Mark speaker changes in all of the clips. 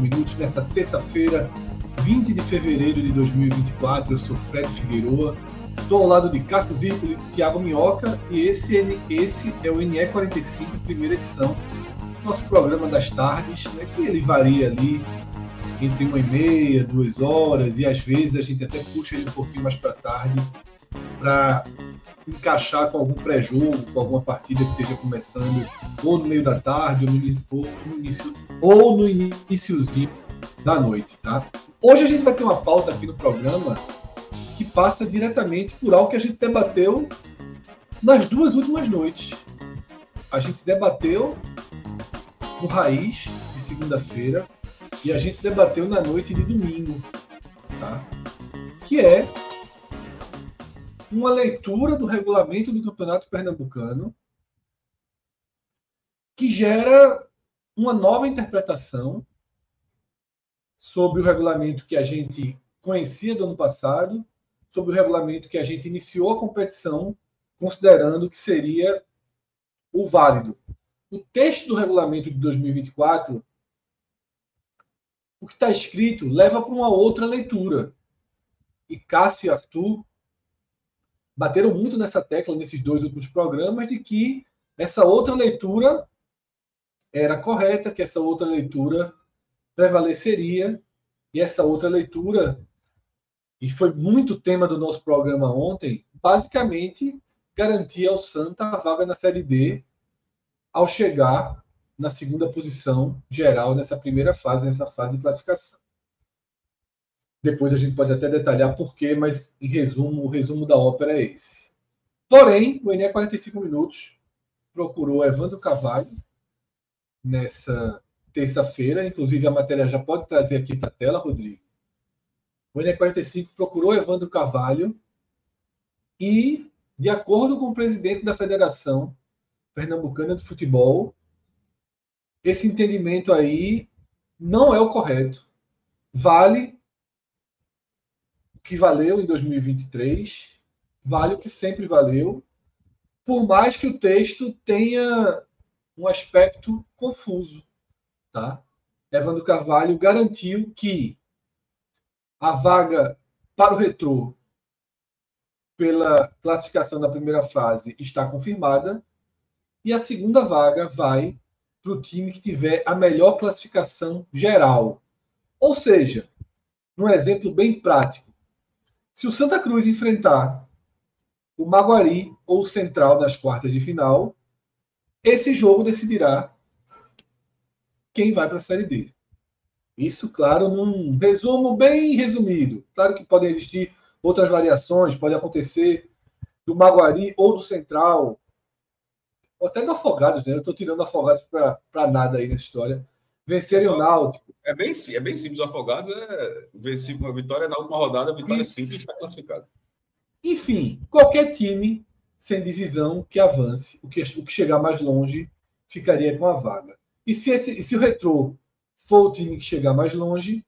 Speaker 1: Minutos nessa terça-feira, 20 de fevereiro de 2024. Eu sou Fred Figueroa, estou ao lado de Cássio Vírgula e Thiago Minhoca e esse, esse é o NE45, primeira edição, nosso programa das tardes, né, que ele varia ali entre uma e meia, duas horas e às vezes a gente até puxa ele um pouquinho mais para tarde para encaixar com algum pré-jogo, com alguma partida que esteja começando ou no meio da tarde, ou no, início, ou no iníciozinho da noite, tá? Hoje a gente vai ter uma pauta aqui no programa que passa diretamente por algo que a gente debateu nas duas últimas noites. A gente debateu no Raiz de segunda-feira e a gente debateu na noite de domingo, tá? Que é uma leitura do regulamento do Campeonato Pernambucano que gera uma nova interpretação sobre o regulamento que a gente conhecia do ano passado, sobre o regulamento que a gente iniciou a competição considerando que seria o válido. O texto do regulamento de 2024, o que está escrito, leva para uma outra leitura. E Cássio e Arthur bateram muito nessa tecla nesses dois últimos programas de que essa outra leitura era correta, que essa outra leitura prevaleceria e essa outra leitura e foi muito tema do nosso programa ontem, basicamente garantia ao Santa a vaga na Série D ao chegar na segunda posição geral nessa primeira fase, nessa fase de classificação. Depois a gente pode até detalhar por quê, mas em resumo, o resumo da ópera é esse. Porém, o Ené 45 minutos procurou Evandro Carvalho nessa terça-feira, inclusive a matéria já pode trazer aqui para a tela, Rodrigo. O Ené 45 procurou Evandro Carvalho e, de acordo com o presidente da Federação Pernambucana de Futebol, esse entendimento aí não é o correto. Vale que valeu em 2023, vale o que sempre valeu, por mais que o texto tenha um aspecto confuso, tá? Evandro Carvalho garantiu que a vaga para o retrô pela classificação da primeira fase está confirmada e a segunda vaga vai para o time que tiver a melhor classificação geral. Ou seja, num exemplo bem prático, se o Santa Cruz enfrentar o Maguari ou o Central nas quartas de final, esse jogo decidirá quem vai para a Série D. Isso, claro, num resumo bem resumido. Claro que podem existir outras variações, pode acontecer do Maguari ou do Central, ou até do Afogados, né? Eu estou tirando Afogados para nada aí nessa história. Vencerem o Náutico.
Speaker 2: É bem, é bem simples. O Afogados é vencer uma vitória na última rodada, a vitória Isso. simples está classificado.
Speaker 1: Enfim, qualquer time sem divisão que avance, o que, o que chegar mais longe, ficaria com a vaga. E se, esse, se o Retrô for o time que chegar mais longe,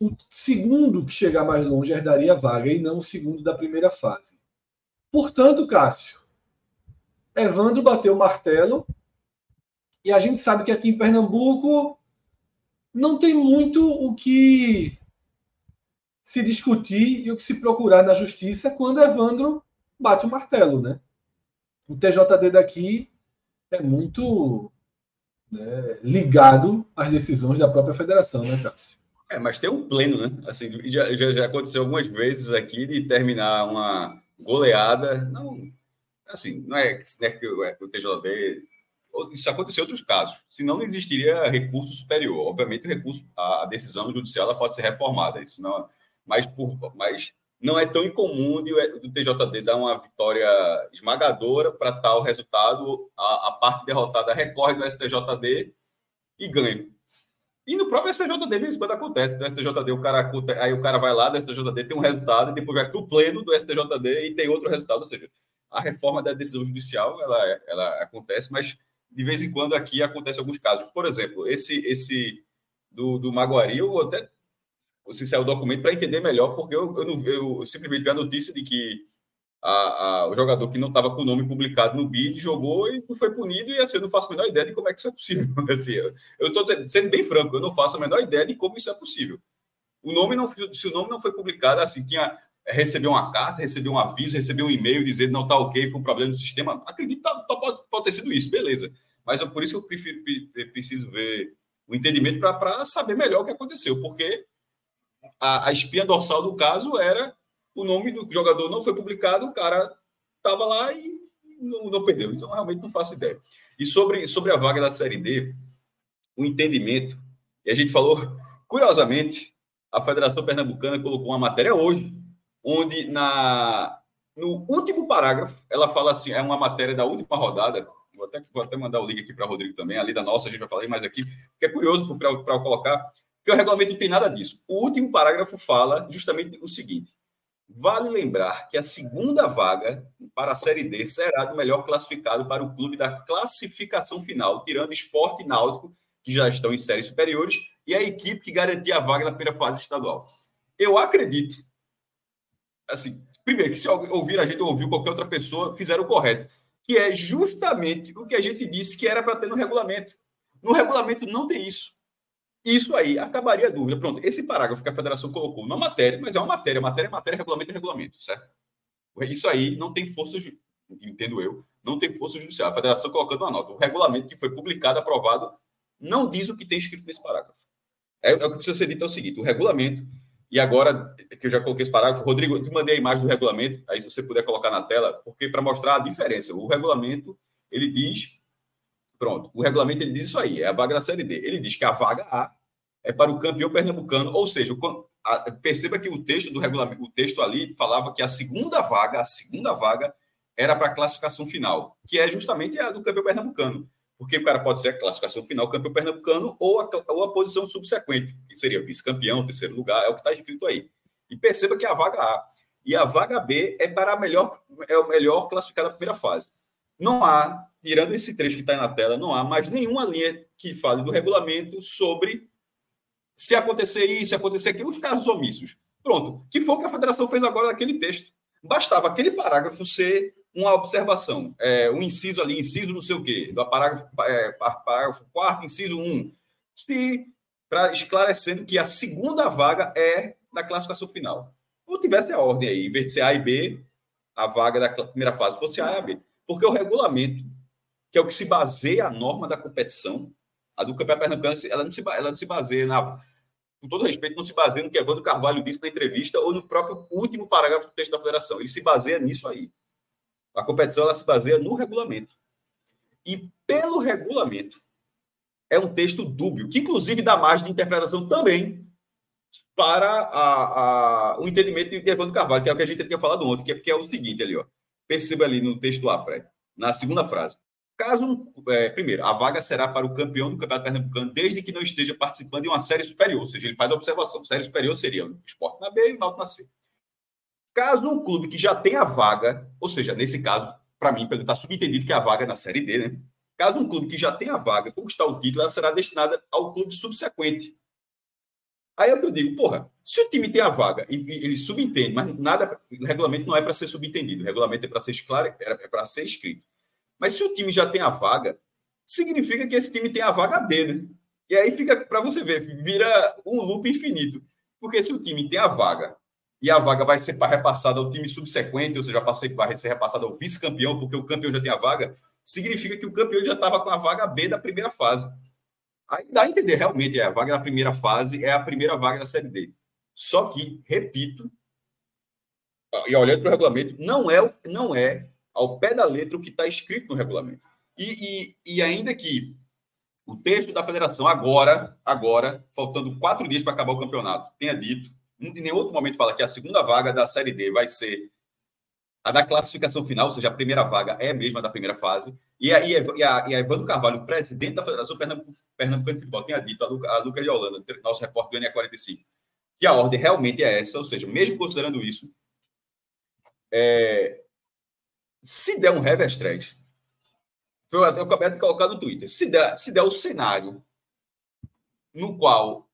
Speaker 1: o segundo que chegar mais longe herdaria a vaga e não o segundo da primeira fase. Portanto, Cássio, Evandro bateu o martelo e a gente sabe que aqui em Pernambuco
Speaker 3: não tem muito o que se discutir e o que se procurar na justiça quando Evandro bate o martelo, né? O TJD daqui é muito né, ligado às decisões da própria federação, né, Cássio?
Speaker 2: É, mas tem um pleno, né? Assim, já, já, já aconteceu algumas vezes aqui de terminar uma goleada. Não, assim, não é, não é que o, TJD. Isso aconteceu em outros casos. Senão não existiria recurso superior. Obviamente, recurso, a, decisão judicial ela pode ser reformada. Isso não, mas, por, mas não é tão incomum de, do TJD dar uma vitória esmagadora para tal resultado. A, a, parte derrotada recorre do STJD e ganha. E no próprio STJD, mesmo quando acontece, do STJD, o cara, aí o cara vai lá do STJD, tem um resultado, e depois vai para o pleno do STJD e tem outro resultado. Ou seja, a reforma da decisão judicial ela, ela acontece, mas de vez em quando aqui acontece alguns casos. Por exemplo, esse esse do, do Maguari, eu até se saiu o documento para entender melhor, porque eu, eu, eu, simplesmente vi a notícia de que a, a, o jogador que não estava com o nome publicado no BID jogou e não foi punido, e assim, eu não faço a menor ideia de como é que isso é possível. Assim, eu estou sendo bem franco, eu não faço a menor ideia de como isso é possível. O nome não, se o nome não foi publicado, assim, tinha recebeu uma carta, recebeu um aviso, recebeu um e-mail dizendo não está ok, foi um problema no sistema. Acredito que tá, tá, pode, pode ter sido isso, beleza. Mas é por isso que eu prefiro, preciso ver o entendimento para saber melhor o que aconteceu, porque a, a espinha dorsal do caso era o nome do jogador não foi publicado, o cara estava lá e não, não, perdeu. Então, realmente não faço ideia. E sobre, sobre a vaga da Série D, o entendimento, e a gente falou, curiosamente, a Federação Pernambucana colocou uma matéria hoje, onde na, no último parágrafo, ela fala assim, é uma matéria da última rodada, vou até, vou até mandar o link aqui para o Rodrigo também, ali da nossa, a gente vai falar mais aqui, porque é curioso para colocar porque o regulamento não tem nada disso. O último parágrafo fala justamente o seguinte: vale lembrar que a segunda vaga para a Série D será do melhor classificado para o clube da classificação final, tirando esporte e náutico, que já estão em séries superiores, e a equipe que garantia a vaga na primeira fase estadual. Eu acredito, assim, primeiro, que se ouvir a gente ou ouvir qualquer outra pessoa, fizeram o correto, que é justamente o que a gente disse que era para ter no regulamento. No regulamento não tem isso. Isso aí acabaria a dúvida. Pronto, esse parágrafo que a federação colocou na matéria, mas é uma matéria, matéria é matéria, regulamento é regulamento, certo? Isso aí não tem força, entendo eu, não tem força judicial. A federação colocando uma nota. O regulamento que foi publicado, aprovado, não diz o que tem escrito nesse parágrafo. É, é o que precisa ser dito é o seguinte: o regulamento, e agora que eu já coloquei esse parágrafo, Rodrigo, eu te mandei a imagem do regulamento, aí se você puder colocar na tela, porque para mostrar a diferença, o regulamento ele diz Pronto, o regulamento ele diz isso aí, é a vaga da Série D. Ele diz que a vaga A é para o campeão pernambucano, ou seja, perceba que o texto do regulamento, o texto ali falava que a segunda vaga, a segunda vaga era para a classificação final, que é justamente a do campeão pernambucano. Porque o cara pode ser a classificação final, campeão pernambucano, ou a, ou a posição subsequente, que seria vice-campeão, terceiro lugar, é o que está escrito aí. E perceba que a vaga A. E a vaga B é para a melhor, é o melhor classificado da primeira fase. Não há tirando esse trecho que está na tela, não há mais nenhuma linha que fale do regulamento sobre se acontecer isso, se acontecer aquilo, os casos omissos. Pronto. Que foi o que a federação fez agora naquele texto. Bastava aquele parágrafo ser uma observação, é, um inciso ali, inciso não sei o quê, do parágrafo, é, parágrafo 4, inciso 1, se para esclarecendo que a segunda vaga é da classificação final. Ou tivesse a ordem aí, em vez de ser A e B, a vaga da primeira fase fosse A e B. Porque o regulamento que é o que se baseia a norma da competição. A do Campeonato Pernambucano, ela não se, ela não se baseia na. Com todo respeito, não se baseia no que Evandro Carvalho disse na entrevista ou no próprio último parágrafo do texto da federação. Ele se baseia nisso aí. A competição ela se baseia no regulamento. E pelo regulamento, é um texto dúbio, que inclusive dá margem de interpretação também para a, a, o entendimento de Evandro Carvalho, que é o que a gente tinha falado ontem, que é, que é o seguinte ali, ó. Perceba ali no texto A, Fred, na segunda frase. Caso, é, primeiro, a vaga será para o campeão do Campeonato Pernambucano, desde que não esteja participando de uma série superior. Ou seja, ele faz a observação. Série superior seria o esporte na B e o Náutico na C. Caso um clube que já tenha a vaga, ou seja, nesse caso, para mim, está subentendido que a vaga é na Série D, né? Caso um clube que já tenha a vaga conquistar o título, ela será destinada ao clube subsequente. Aí é o que eu digo, porra, se o time tem a vaga e ele subentende, mas nada, o regulamento não é para ser subentendido, o regulamento é para ser claro, é para ser escrito. Mas se o time já tem a vaga, significa que esse time tem a vaga B, né? E aí fica para você ver, vira um loop infinito. Porque se o time tem a vaga e a vaga vai ser repassada ao time subsequente, ou seja, vai ser repassada ao vice-campeão, porque o campeão já tem a vaga, significa que o campeão já estava com a vaga B da primeira fase. Aí dá a entender, realmente, é, a vaga da primeira fase é a primeira vaga da Série D. Só que, repito, e olhando para o regulamento, não é, não é ao pé da letra o que está escrito no regulamento. E, e, e, ainda que o texto da federação, agora, agora, faltando quatro dias para acabar o campeonato, tenha dito, em nenhum outro momento fala que a segunda vaga da Série D vai ser a da classificação final, ou seja, a primeira vaga é a mesma da primeira fase. E a, e a, e a Evandro Carvalho, presidente da Federação Pernambucana Pernambuco de Futebol, tinha dito a, Luca, a Lucas de Holanda, nosso repórter do NE45, que a ordem realmente é essa, ou seja, mesmo considerando isso, é, se der um reverse stress, eu acabei de colocar no Twitter, se der, se der o cenário no qual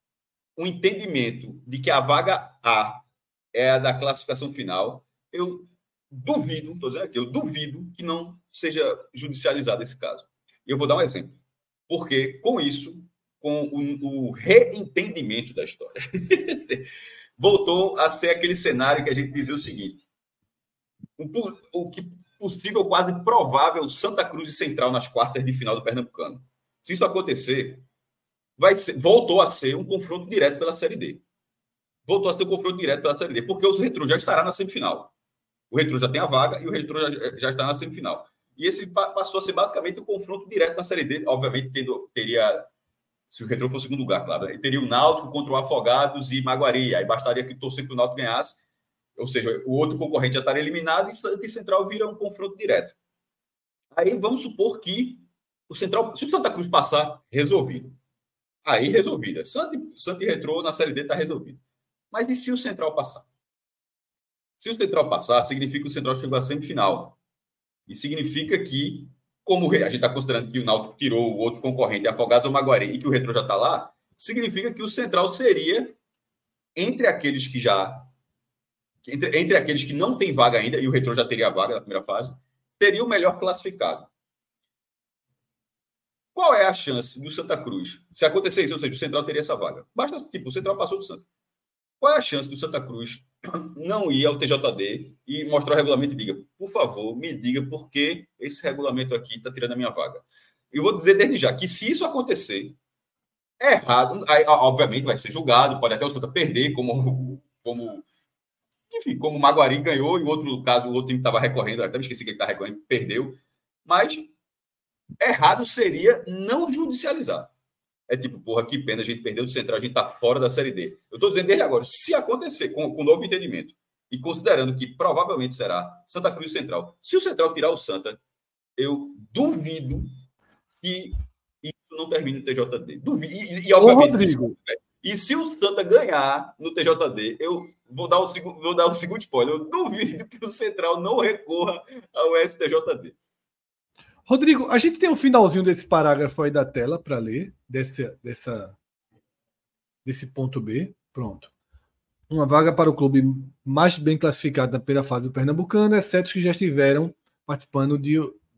Speaker 2: o entendimento de que a vaga A é a da classificação final, eu duvido, estou dizendo aqui, eu duvido que não seja judicializado esse caso. Eu vou dar um exemplo. Porque com isso, com o, o reentendimento da história, voltou a ser aquele cenário que a gente dizia o seguinte: o, o que possível, quase provável, Santa Cruz e Central nas quartas de final do Pernambucano. Se isso acontecer, vai ser, voltou a ser um confronto direto pela Série D. Voltou a ser um confronto direto pela Série D, porque o Retro já estará na semifinal. O Retro já tem a vaga e o Retro já, já está na semifinal. E esse passou a ser basicamente um confronto direto na Série D. Obviamente, tendo, teria, se o Retro fosse segundo lugar, claro, né? teria o Náutico contra o Afogados e Maguari. Aí bastaria que torcer que o Náutico ganhasse ou seja, o outro concorrente já estaria eliminado e Santa e Central vira um confronto direto. Aí vamos supor que o Central, se o Santa Cruz passar, resolvido. Aí resolvida. Santa e Retrô na Série D está resolvido. Mas e se o Central passar? Se o Central passar, significa que o Central chegou à semifinal. E significa que, como a gente está considerando que o Náutico tirou o outro concorrente, Afogados ou Maguari, e que o Retrô já está lá, significa que o Central seria, entre aqueles que já entre, entre aqueles que não têm vaga ainda, e o Retro já teria a vaga na primeira fase, seria o melhor classificado. Qual é a chance do Santa Cruz? Se acontecer isso, ou seja, o Central teria essa vaga. Basta, tipo, o Central passou do Santa. Qual é a chance do Santa Cruz não ir ao TJD e mostrar o regulamento e diga, por favor, me diga por que esse regulamento aqui está tirando a minha vaga? Eu vou dizer desde já que se isso acontecer, é errado. Aí, obviamente vai ser julgado, pode até o Santa perder, como, como enfim, como o Maguari ganhou e o outro caso, o outro time estava recorrendo, até me esqueci que ele estava recorrendo, perdeu. Mas errado seria não judicializar. É tipo, porra, que pena, a gente perdeu do Central, a gente está fora da Série D. Eu estou dizendo desde agora, se acontecer com, com novo entendimento, e considerando que provavelmente será Santa Cruz Central, se o Central tirar o Santa, eu duvido que isso não termine no TJD. Duvido. E, e, obviamente, Rodrigo. E se o Santa ganhar no TJD, eu vou dar o, vou dar o segundo spoiler. Eu duvido que o Central não recorra ao STJD.
Speaker 1: Rodrigo, a gente tem um finalzinho desse parágrafo aí da tela para ler, desse, dessa, desse ponto B. Pronto. Uma vaga para o clube mais bem classificado primeira fase do Pernambucano, exceto os que já estiveram participando de,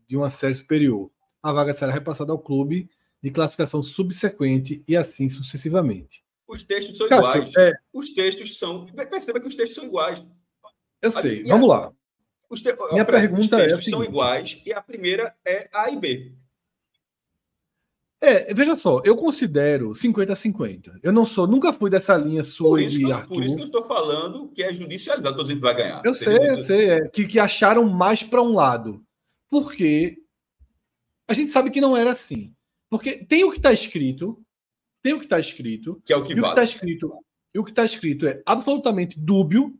Speaker 1: de uma série superior. A vaga será repassada ao clube de classificação subsequente e assim sucessivamente.
Speaker 2: Os textos são Cássio, iguais. É... Os textos são. Perceba que os textos são iguais.
Speaker 1: Eu sei. Vamos lá.
Speaker 2: Os te... Minha pergunta os é textos é são iguais e a primeira é A e B.
Speaker 1: É, veja só, eu considero 50-50. Eu não sou, nunca fui dessa linha sua
Speaker 2: por isso, que, por isso que eu estou falando que é judicializado, estou dizendo que vai ganhar.
Speaker 1: Eu sei, eu sei, é, que, que acharam mais para um lado. Porque a gente sabe que não era assim. Porque tem o que está escrito, tem o que está escrito.
Speaker 2: Que é o que
Speaker 1: vale. O que está escrito, e o que está escrito é absolutamente dúbio.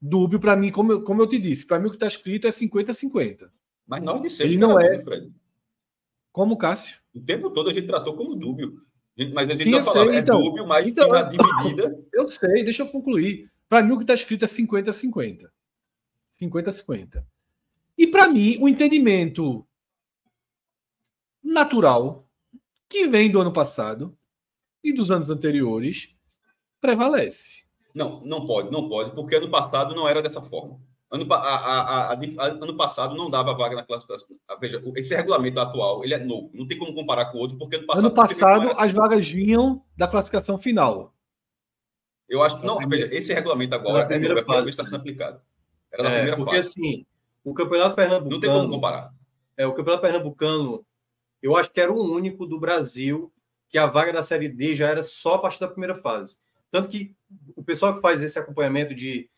Speaker 1: Dúbio, para mim, como eu, como eu te disse, para mim o que está escrito é 50-50.
Speaker 2: Mas nós dissemos
Speaker 1: Ele não é. Fred. Como, Cássio?
Speaker 2: O tempo todo a gente tratou como dúbio. Mas a gente Sim, já falava, é então, dúbio, mas então, uma dividida.
Speaker 1: Eu sei, deixa eu concluir. Para mim, o que está escrito é 50-50. 50-50. E para mim, o entendimento natural que vem do ano passado e dos anos anteriores prevalece.
Speaker 2: Não, não pode, não pode, porque ano passado não era dessa forma. Ano, a, a, a, ano passado não dava vaga na classificação. Veja, esse regulamento atual ele é novo, não tem como comparar com o outro, porque
Speaker 3: ano passado. Ano passado as vagas vinham da classificação final.
Speaker 2: Eu acho que não, veja, esse regulamento agora é novo, fase, está sendo aplicado.
Speaker 3: Era na é, primeira porque, fase. assim, o Campeonato Pernambucano.
Speaker 2: Não tem como comparar.
Speaker 3: É, o Campeonato Pernambucano, eu acho que era o único do Brasil que a vaga da Série D já era só a partir da primeira fase. Tanto que o pessoal que faz esse acompanhamento de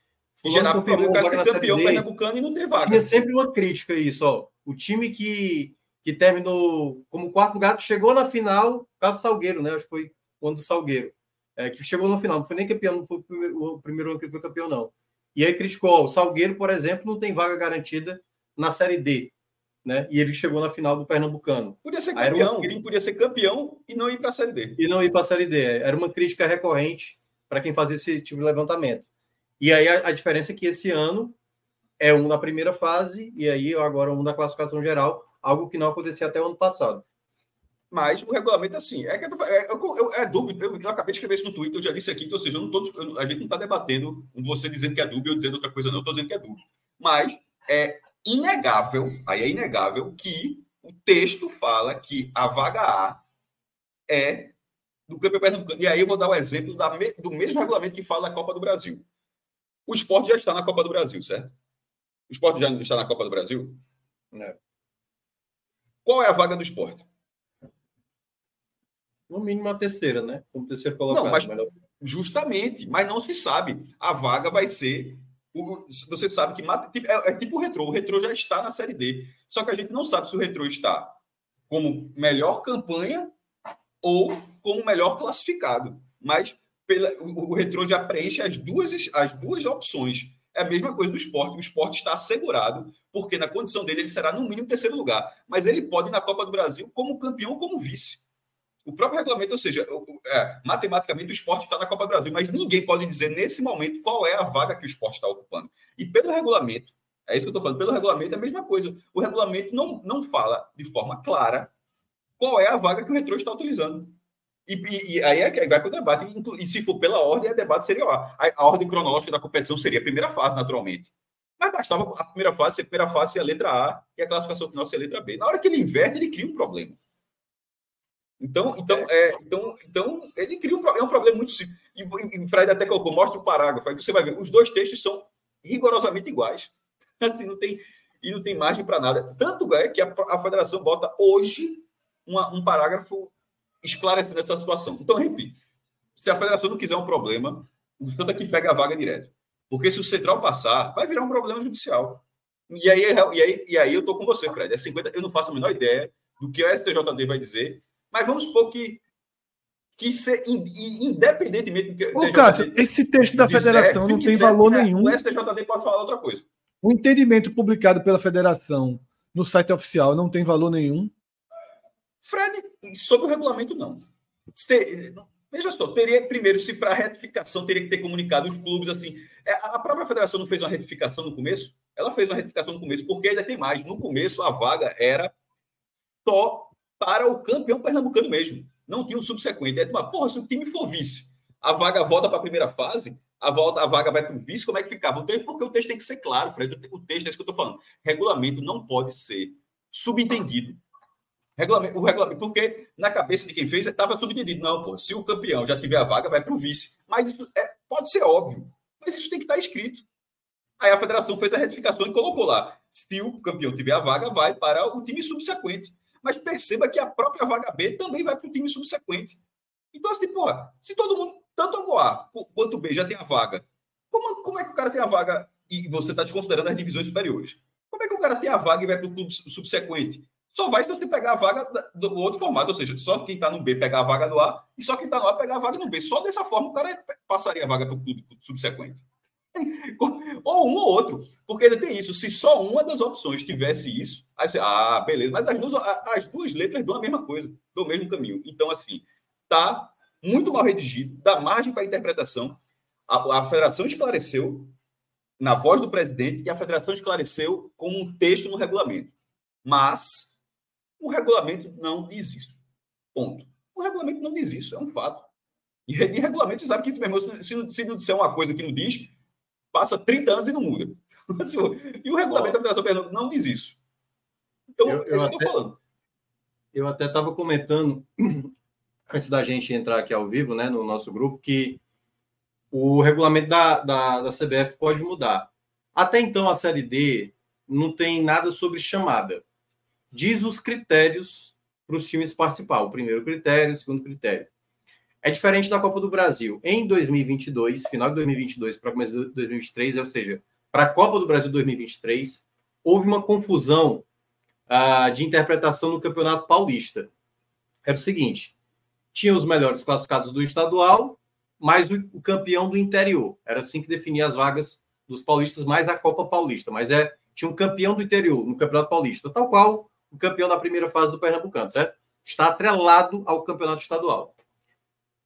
Speaker 2: gerar o cara ser campeão D, pernambucano e não ter vaga.
Speaker 3: Tinha sempre uma crítica isso, ó. O time que, que terminou como quarto lugar, chegou na final, caso Salgueiro, né? Acho que foi o ano do Salgueiro. É, que chegou no final, não foi nem campeão, não foi o primeiro, o primeiro ano que ele foi campeão, não. E aí criticou, ó, o Salgueiro, por exemplo, não tem vaga garantida na Série D. Né? E ele chegou na final do Pernambucano.
Speaker 2: Podia ser campeão, uma... podia ser campeão e não ir para a Série D.
Speaker 3: E não ir para a Série D. Era uma crítica recorrente para quem fazia esse tipo de levantamento. E aí a, a, diferença é que esse ano é um na primeira fase e aí agora um na classificação geral, algo que não acontecia até o ano passado.
Speaker 2: Mas o regulamento, assim, é, é, é, é dúvida. Eu, eu, acabei de escrever isso no Twitter, eu já disse aqui, que, ou seja, eu não tô, eu, a gente não está debatendo você dizendo que é dúvida ou dizendo outra coisa, não, eu estou dizendo que é dúvida. Mas é inegável, aí é inegável, que o texto fala que a vaga A é do campeão pernambucano. E aí eu vou dar o exemplo da, do mesmo regulamento que fala da Copa do Brasil. O esporte já está na Copa do Brasil, certo? O esporte já está na Copa do Brasil? É. Qual é a vaga do esporte?
Speaker 3: No mínimo a terceira, né? Como terceiro colocado.
Speaker 2: Não, mas, justamente, mas não se sabe. A vaga vai ser. Você sabe que é, é tipo o retrô. O retrô já está na Série D. Só que a gente não sabe se o retrô está como melhor campanha ou como melhor classificado. Mas pela, o, o Retrô já preenche as duas, as duas opções. É a mesma coisa do esporte. O esporte está assegurado, porque na condição dele ele será no mínimo terceiro lugar. Mas ele pode ir na Copa do Brasil como campeão como vice. O próprio regulamento, ou seja, é, matematicamente o esporte está na Copa do Brasil, mas ninguém pode dizer nesse momento qual é a vaga que o esporte está ocupando. E pelo regulamento, é isso que eu estou falando, pelo regulamento é a mesma coisa. O regulamento não, não fala de forma clara qual é a vaga que o retrô está utilizando. E, e, e, aí é vai para o debate. E se for pela ordem, o debate seria ó, a, a, ordem cronológica da competição seria a primeira fase, naturalmente. Mas bastava a primeira fase ser a primeira fase a letra A e a classificação final ser a letra B. Na hora que ele inverte, ele cria um problema. Então, então, é, então, então ele cria um, é um problema muito simples. E, o Fred até colocou, mostra o parágrafo, aí você vai ver, os dois textos são rigorosamente iguais. Assim, não tem, e não tem margem para nada. Tanto é que a, a federação bota hoje uma, um parágrafo esclarecendo essa situação. Então, repito, se a federação não quiser um problema, o Santa que pega a vaga direto. Porque se o Central passar, vai virar um problema judicial. E aí, e aí, e aí eu estou com você, Fred. É 50, eu não faço a menor ideia do que o STJD vai dizer, mas vamos supor que, que se, independentemente do que.
Speaker 3: Ô, Cássio, esse texto da federação não tem valor né, nenhum.
Speaker 2: O STJD pode falar outra coisa.
Speaker 3: O entendimento publicado pela federação no site oficial não tem valor nenhum.
Speaker 2: Fred, sobre o regulamento, não. veja só, teria primeiro, se para retificação teria que ter comunicado os clubes assim. É, a própria federação não fez uma retificação no começo? Ela fez uma retificação no começo, porque ainda tem mais. No começo, a vaga era só para o campeão pernambucano mesmo. Não tinha um subsequente. É uma, porra, se o time for vice, a vaga volta para a primeira fase, a, volta, a vaga vai para o vice, como é que ficava? O texto, porque o texto tem que ser claro, Fred. O texto é isso que eu estou falando. Regulamento não pode ser subentendido. Regulamento, o regulamento, porque na cabeça de quem fez estava subentendido. Não, pô, se o campeão já tiver a vaga, vai para o vice. Mas isso é, pode ser óbvio, mas isso tem que estar escrito. Aí a federação fez a retificação e colocou lá: se o campeão tiver a vaga, vai para o time subsequente. Mas perceba que a própria vaga B também vai para o time subsequente. Então, assim, porra, se todo mundo, tanto o A quanto o B já tem a vaga, como, como é que o cara tem a vaga e você está desconsiderando as divisões superiores? Como é que o cara tem a vaga e vai para o clube subsequente? Só vai se você pegar a vaga do outro formato, ou seja, só quem está no B pegar a vaga do A e só quem está no A pegar a vaga no B. Só dessa forma o cara passaria a vaga para o clube subsequente. ou um ou outro, porque ainda tem isso. Se só uma das opções tivesse isso, aí você, ah, beleza, mas as duas, as duas letras dão a mesma coisa, dão o mesmo caminho. Então, assim, tá muito mal redigido, dá margem para interpretação. A, a federação esclareceu na voz do presidente e a federação esclareceu com um texto no regulamento. Mas o regulamento não diz isso. Ponto. O regulamento não diz isso, é um fato. E de regulamento, você sabe que isso mesmo, se, se não disser uma coisa que não diz, passa 30 anos e não muda. e o regulamento da Federação Pernambucana não diz isso. Então, eu, eu, é até, falando.
Speaker 4: Eu até estava comentando, antes da gente entrar aqui ao vivo, né, no nosso grupo, que o regulamento da, da, da CBF pode mudar. Até então, a Série D não tem nada sobre chamada. Diz os critérios para os times participar. O primeiro critério, o segundo critério. É diferente da Copa do Brasil. Em 2022, final de 2022 para começo de 2023, ou seja, para a Copa do Brasil 2023, houve uma confusão uh, de interpretação no Campeonato Paulista. Era o seguinte: tinha os melhores classificados do estadual, mais o, o campeão do interior. Era assim que definia as vagas dos paulistas, mais a Copa Paulista. Mas é tinha um campeão do interior no Campeonato Paulista, tal qual o campeão da primeira fase do Pernambucano, certo? Está atrelado ao campeonato estadual.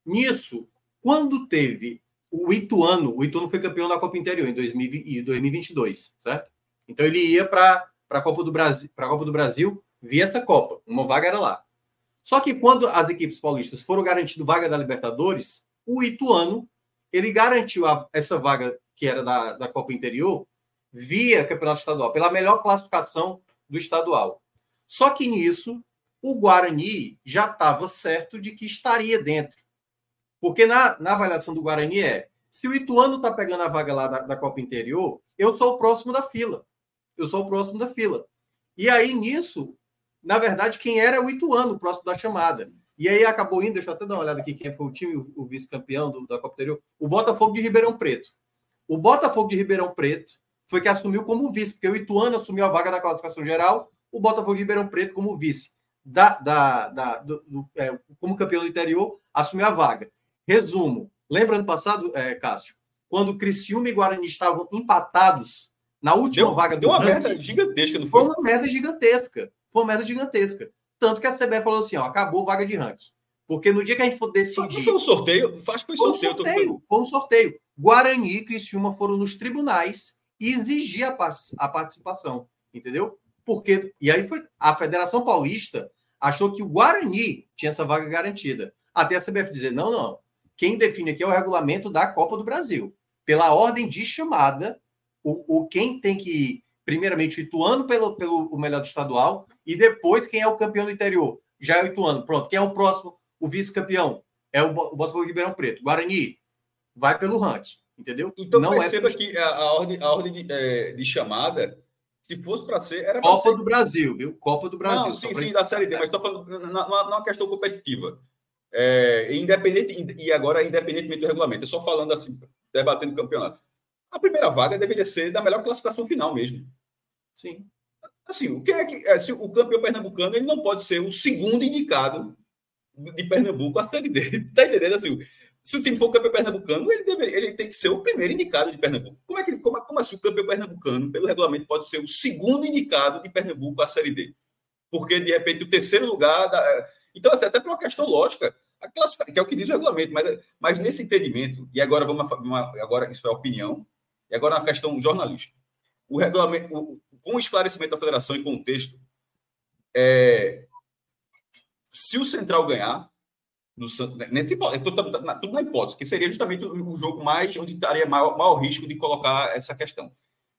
Speaker 4: Nisso, quando teve o Ituano, o Ituano foi campeão da Copa Interior em 2022, certo? Então ele ia para a Copa do Brasil, para a Copa do Brasil via essa Copa, uma vaga era lá. Só que quando as equipes paulistas foram garantindo vaga da Libertadores, o Ituano ele garantiu a, essa vaga que era da, da Copa Interior via Campeonato Estadual, pela melhor classificação do estadual. Só que nisso, o Guarani já estava certo de que estaria dentro. Porque na, na avaliação do Guarani é: se o Ituano está pegando a vaga lá da, da Copa Interior, eu sou o próximo da fila. Eu sou o próximo da fila. E aí, nisso, na verdade, quem era o Ituano, o próximo da chamada. E aí acabou indo, deixa eu até dar uma olhada aqui quem foi o time, o, o vice-campeão da Copa Interior, o Botafogo de Ribeirão Preto. O Botafogo de Ribeirão Preto foi que assumiu como vice, porque o Ituano assumiu a vaga da classificação geral, o Botafogo de Ribeirão Preto como vice. Da, da, da do, do, é, como campeão do interior, assumiu a vaga. Resumo. Lembra ano passado, é, Cássio? Quando Criciúma e Guarani estavam empatados na última
Speaker 2: deu,
Speaker 4: vaga do
Speaker 2: Deu uma ranking, merda gigantesca,
Speaker 4: não foi? Foi uma merda gigantesca. Foi uma merda gigantesca. Tanto que a CBF falou assim, ó, acabou vaga de ranking. Porque no dia que a gente for decidir...
Speaker 2: foi um sorteio? Faz que foi,
Speaker 4: foi sorteio. Um sorteio foi um sorteio. Guarani e Criciúma foram nos tribunais e exigir a, a participação, entendeu? Porque e aí foi a Federação Paulista achou que o Guarani tinha essa vaga garantida. Até a CBF dizer: "Não, não. Quem define aqui é o regulamento da Copa do Brasil. Pela ordem de chamada, o, o quem tem que ir, primeiramente o Ituano pelo, pelo o melhor do estadual e depois quem é o campeão do interior. Já é o Ituano. Pronto, quem é o próximo? O vice-campeão é o, o Botafogo Ribeirão Preto. Guarani vai pelo ranking. Entendeu?
Speaker 2: Então não é perceba é... que a, a, ordem, a ordem de, é, de chamada, se fosse para ser, era
Speaker 4: Copa
Speaker 2: ser...
Speaker 4: do Brasil, viu? Copa do Brasil. Não,
Speaker 2: sim, sim, da Série D, mas estou falando numa, questão competitiva. É, independente, e agora, independentemente do regulamento, eu só falando assim, debatendo o campeonato. A primeira vaga deveria ser da melhor classificação final mesmo. Sim. Assim, o que é que. É, se o campeão pernambucano ele não pode ser o segundo indicado de Pernambuco a Série D. Tá entendendo? Assim, se o time for campeão pernambucano, ele, deveria, ele tem que ser o primeiro indicado de Pernambuco. Como, é que, como, como assim o campeão pernambucano, pelo regulamento, pode ser o segundo indicado de Pernambuco à Série D? Porque, de repente, o terceiro lugar. Da... Então, assim, até por uma questão lógica, que é o que diz o regulamento, mas, mas nesse entendimento, e agora vamos uma, agora isso é opinião, e agora uma questão jornalística. O regulamento, o, com o esclarecimento da federação em contexto, é, se o Central ganhar, do Santos, nesse hipótese, tudo na hipótese, que seria justamente o jogo mais onde estaria maior, maior risco de colocar essa questão.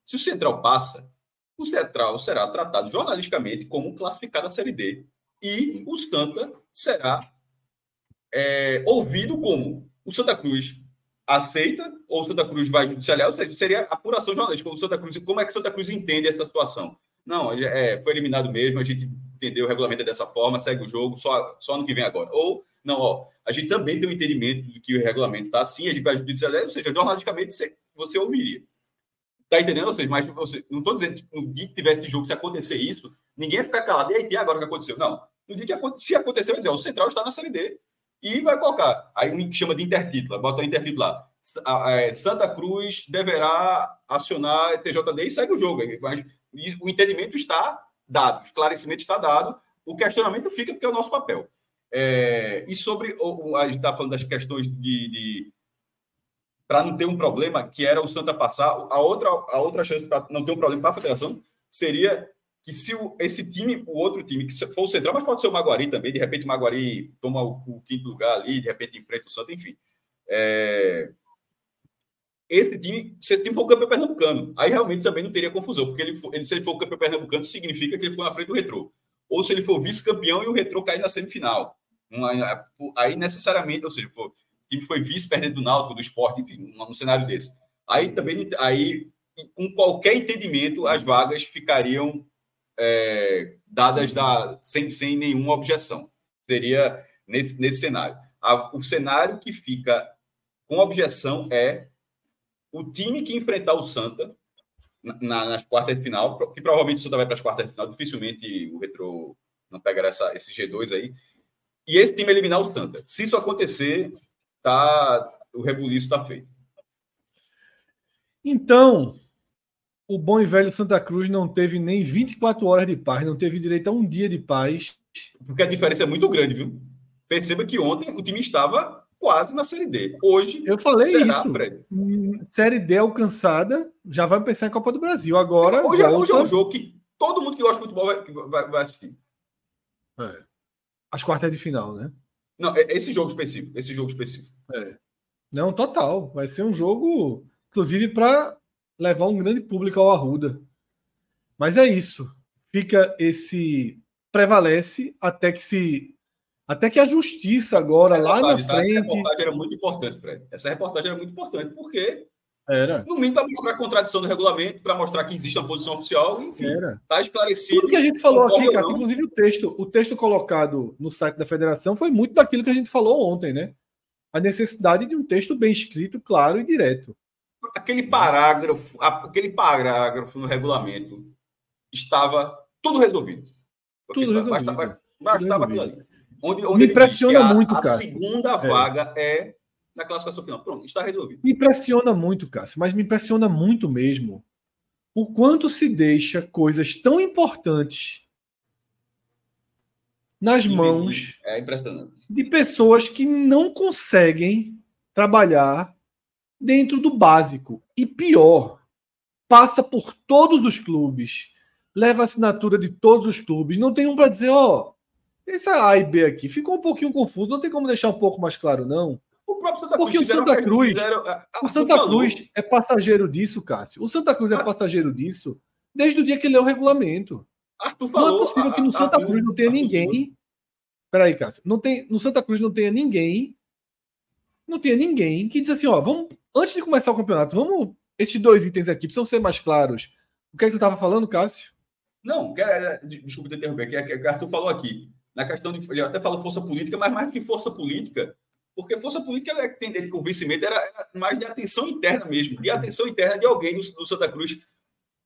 Speaker 2: Se o Central passa, o Central será tratado jornalisticamente como classificado a Série D e o Santa será é, ouvido como o Santa Cruz aceita ou o Santa Cruz vai judicializar, ou seja, seria apuração jornalística. O Santa Cruz, como é que o Santa Cruz entende essa situação? Não, é, foi eliminado mesmo, a gente entendeu o regulamento dessa forma, segue o jogo, só, só no que vem agora. Ou não, ó, a gente também tem um entendimento de que o regulamento está assim, a gente vai judicializar, ou seja, jornalisticamente você, você ouviria. Tá entendendo? Ou seja, mas você, não estou dizendo que no dia que tivesse de jogo, se acontecer isso, ninguém ia ficar calado. E aí, agora o que aconteceu? Não. No dia que se acontecer, vai dizer, ó, o Central está na Série D. E vai colocar. Aí um que chama de intertítulo, bota o intertítulo lá. É, Santa Cruz deverá acionar TJD e segue o jogo. Mas o entendimento está dado, o esclarecimento está dado, o questionamento fica porque é o nosso papel. É, e sobre a gente está falando das questões de, de para não ter um problema, que era o Santa passar, a outra, a outra chance para não ter um problema para a federação seria que se o, esse time, o outro time, que for o Central, mas pode ser o Maguari também, de repente o Maguari toma o, o quinto lugar ali, de repente enfrenta o Santa, enfim. É, esse time, se esse time for o campeão pernambucano, aí realmente também não teria confusão, porque ele, ele, se ele for o campeão pernambucano, significa que ele foi na frente do retrô. Ou se ele for vice-campeão e o retrô cair na semifinal. Aí necessariamente, ou seja, o time foi vice perdendo do Náutico, do esporte, enfim, num cenário desse. Aí também, aí, com qualquer entendimento, as vagas ficariam é, dadas da, sem, sem nenhuma objeção. Seria nesse, nesse cenário. A, o cenário que fica com objeção é o time que enfrentar o Santa na, nas quartas de final, que provavelmente o Santa vai para as quartas de final, dificilmente o Retro não pegará essa, esse G2 aí, e esse time eliminar o Santa. Se isso acontecer, tá, o rebuliço está feito.
Speaker 1: Então, o bom e velho Santa Cruz não teve nem 24 horas de paz, não teve direito a um dia de paz.
Speaker 2: Porque a diferença é muito grande, viu? Perceba que ontem o time estava quase na Série D. Hoje,
Speaker 1: eu falei será, isso. Fred. Hum, série D alcançada, já vai pensar em Copa do Brasil. Agora.
Speaker 2: Hoje, volta... hoje é um jogo que todo mundo que gosta de futebol vai, vai, vai assistir.
Speaker 1: É. As quartas de final, né?
Speaker 2: Não, é esse jogo específico. Esse jogo específico.
Speaker 1: É. Não, total. Vai ser um jogo, inclusive, para levar um grande público ao Arruda. Mas é isso. Fica esse. Prevalece até que se até que a justiça agora, lá na frente. Essa
Speaker 2: reportagem era muito importante, Fred. Essa reportagem era muito importante, porque.
Speaker 1: Era.
Speaker 2: No mínimo, para mostrar a contradição do regulamento, para mostrar que existe uma posição oficial, enfim. Está esclarecido.
Speaker 1: Tudo que a gente falou aqui, cara, inclusive o texto, o texto colocado no site da federação foi muito daquilo que a gente falou ontem, né? A necessidade de um texto bem escrito, claro e direto.
Speaker 2: Aquele parágrafo, aquele parágrafo no regulamento estava tudo resolvido.
Speaker 1: Tudo resolvido. Bastava,
Speaker 2: bastava aquilo ali.
Speaker 1: Onde, onde Me impressiona a, muito, cara. A
Speaker 2: segunda é. vaga é na classificação final. Pronto, está resolvido.
Speaker 1: Me impressiona muito, Cássio, mas me impressiona muito mesmo o quanto se deixa coisas tão importantes nas e mãos
Speaker 2: é
Speaker 1: de pessoas que não conseguem trabalhar dentro do básico. E pior, passa por todos os clubes, leva a assinatura de todos os clubes, não tem um para dizer, ó, oh, essa A e B aqui ficou um pouquinho confuso, não tem como deixar um pouco mais claro, não.
Speaker 2: O próprio Santa
Speaker 1: Porque
Speaker 2: Cruz
Speaker 1: o Santa Cruz, fizeram, o Santa Cruz é passageiro disso, Cássio. O Santa Cruz é passageiro disso desde o dia que leu o regulamento.
Speaker 2: Arthur falou,
Speaker 1: não é possível que no Santa Arthur, Cruz não tenha Arthur, ninguém. Peraí, Cássio. Não tem, no Santa Cruz não tenha ninguém. Não tenha ninguém que diz assim, ó, vamos, antes de começar o campeonato, vamos. Esses dois itens aqui precisam ser mais claros. O que é que tu estava falando, Cássio?
Speaker 2: Não, é, desculpa te interromper, é, que, que o Arthur falou aqui na questão de. Ele até falou força política, mas mais do que força política, porque força política é que tem dele convencimento era, era, mais de atenção interna mesmo, de atenção interna de alguém do, do Santa Cruz.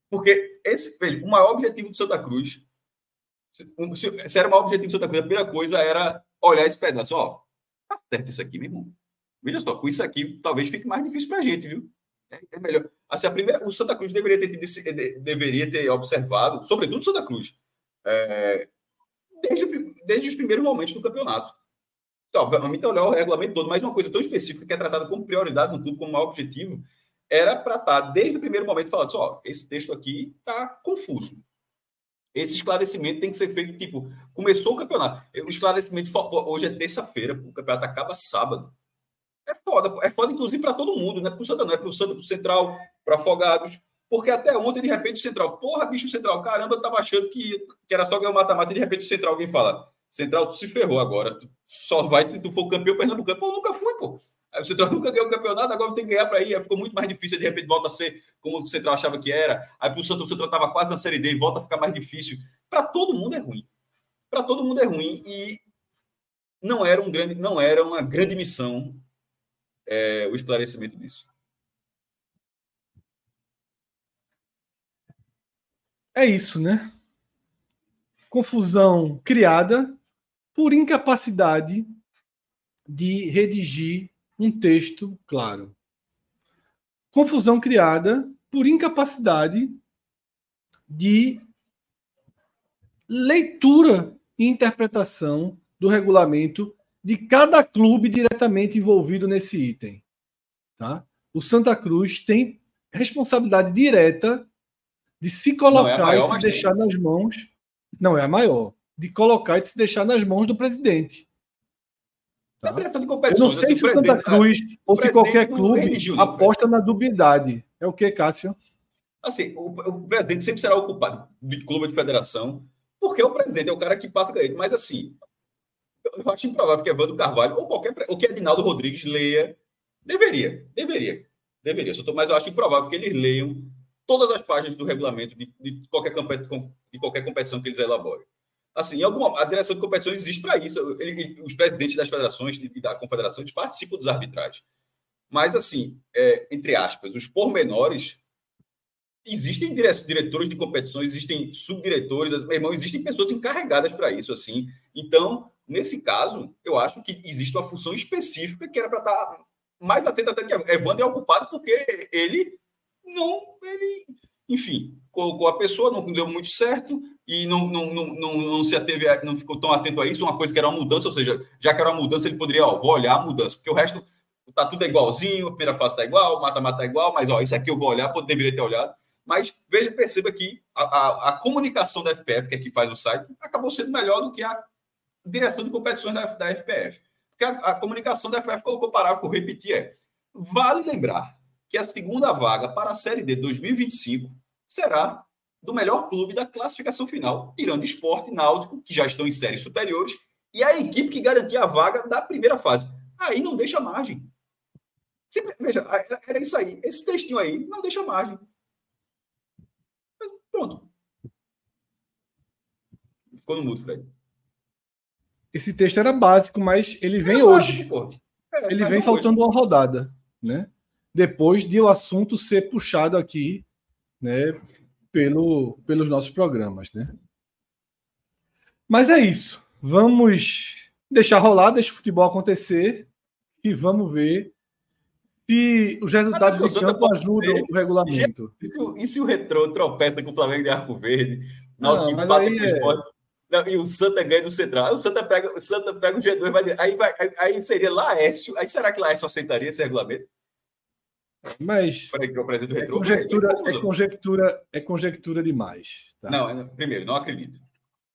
Speaker 2: Porque esse, veja, o maior objetivo do Santa Cruz, se, se, era o maior objetivo do Santa Cruz, a primeira coisa era olhar esse pedaço, ó, tá certo isso aqui, meu irmão. Veja só, com isso aqui talvez fique mais difícil para a gente, viu? É, é, melhor. Assim, a primeira, o Santa Cruz deveria ter, deveria ter observado, sobretudo o Santa Cruz, é, desde, desde os primeiros momentos do campeonato. Então, obviamente, olhar o regulamento todo, mas uma coisa tão específica que é tratada como prioridade no clube, como maior objetivo, era para estar, tá, desde o primeiro momento, falando assim, ó, esse texto aqui está confuso. Esse esclarecimento tem que ser feito, tipo, começou o campeonato. O esclarecimento, hoje é terça-feira, o campeonato acaba sábado. É foda, é foda, inclusive, para todo mundo, não é para o Santa, não é para o Santa, para o Central, para Afogados. Porque até ontem, de repente, o Central, porra, bicho, Central, caramba, eu tava achando que, que era só ganhar o mata-mata, e de repente o Central, alguém fala, Central, tu se ferrou agora, tu só vai se tu for campeão pernambucano. Pô, nunca fui, pô. Aí o Central nunca ganhou o campeonato, agora tem que ganhar para ir. Aí ficou muito mais difícil, de repente volta a ser como o Central achava que era. Aí pro Santos, o Central estava quase na Série D e volta a ficar mais difícil. Para todo mundo é ruim. Para todo mundo é ruim. E não era, um grande, não era uma grande missão é, o esclarecimento disso.
Speaker 1: É isso, né? Confusão criada por incapacidade de redigir um texto claro. Confusão criada por incapacidade de leitura e interpretação do regulamento de cada clube diretamente envolvido nesse item. Tá? O Santa Cruz tem responsabilidade direta de se colocar é maior, e se deixar tem. nas mãos. Não é a maior. De colocar e de se deixar nas mãos do presidente. Tá?
Speaker 2: É direção de
Speaker 1: Eu não sei
Speaker 2: assim,
Speaker 1: se o Santa Cruz ou se qualquer
Speaker 2: não
Speaker 1: clube
Speaker 2: não,
Speaker 1: aposta na dubiedade. É o que, Cássio?
Speaker 2: Assim, o, o presidente sempre será ocupado de clube de federação, porque o presidente é o cara que passa direito. Mas, assim, eu, eu acho improvável que Evandro Carvalho ou qualquer. ou que Edinaldo Rodrigues leia. Deveria, deveria, deveria. Só tô- Mas eu acho improvável que eles leiam todas as páginas do regulamento de, de qualquer, de qualquer competição que eles elaborem. Assim, alguma, a direção de competições existe para isso. Ele- os presidentes das federações e da confederação eles participam dos arbitrais. Mas, assim, é, entre aspas, os pormenores existem dire- diretores de competições, existem subdiretores, meu irmão, existem pessoas encarregadas para isso, assim. Então, nesse caso, eu acho que existe uma função específica que era para estar mais atento até que Evandro é ocupado porque ele não, ele, enfim, colocou a pessoa, não deu muito certo e não, não, não, não, não se ateve, a- não ficou tão atento a isso, uma coisa que era uma mudança, ou seja, já que era uma mudança, ele poderia, ó, vou olhar a mudança, porque o resto tá tudo igualzinho, a primeira fase tá igual, mata-mata tá igual, mas ó, isso aqui eu vou olhar, deveria ter olhado. Mas veja, perceba que a, a, a comunicação da FPF, que é que faz o site, acabou sendo melhor do que a direção de competições da, da FPF. Porque a, a comunicação da FPF colocou parágrafo, repetir, é vale lembrar que a segunda vaga para a Série D de 2025 será do melhor clube da classificação final, tirando esporte e náutico, que já estão em séries superiores, e a equipe que garantia a vaga da primeira fase. Aí não deixa margem. Sempre- veja, era- isso aí. Esse textinho aí não deixa margem. Mas Pronto. Ficou no mudo, Fred.
Speaker 1: Esse texto era básico, mas ele vem
Speaker 2: É
Speaker 1: hoje.
Speaker 2: básico. É,
Speaker 1: Ele vem faltando uma rodada, né? Depois de o assunto ser puxado aqui, né, pelo, pelos nossos programas, né? Mas é isso. Vamos deixar rolar, deixa o futebol acontecer e vamos ver se os resultados
Speaker 2: Santa
Speaker 1: campo
Speaker 2: pode
Speaker 1: ajudam
Speaker 2: ser.
Speaker 1: o regulamento.
Speaker 2: E se, o- e se o Retrô tropeça com o Flamengo de Arco Verde?
Speaker 1: Não, mas
Speaker 2: empata com o
Speaker 1: é-
Speaker 2: Sport, não, e o Santa ganha do Central. Aí o Santa pega, o Santa pega o G2, vai, aí, vai, aí, aí seria Laércio. Aí será que Laércio aceitaria esse regulamento?
Speaker 1: Mas
Speaker 2: que é o presidente do
Speaker 1: é
Speaker 2: Retrô?
Speaker 1: conjectura,
Speaker 2: Vai,
Speaker 1: é
Speaker 2: confusão.
Speaker 1: conjectura, é conjectura demais. tá?
Speaker 2: Não, eu- primeiro, não acredito.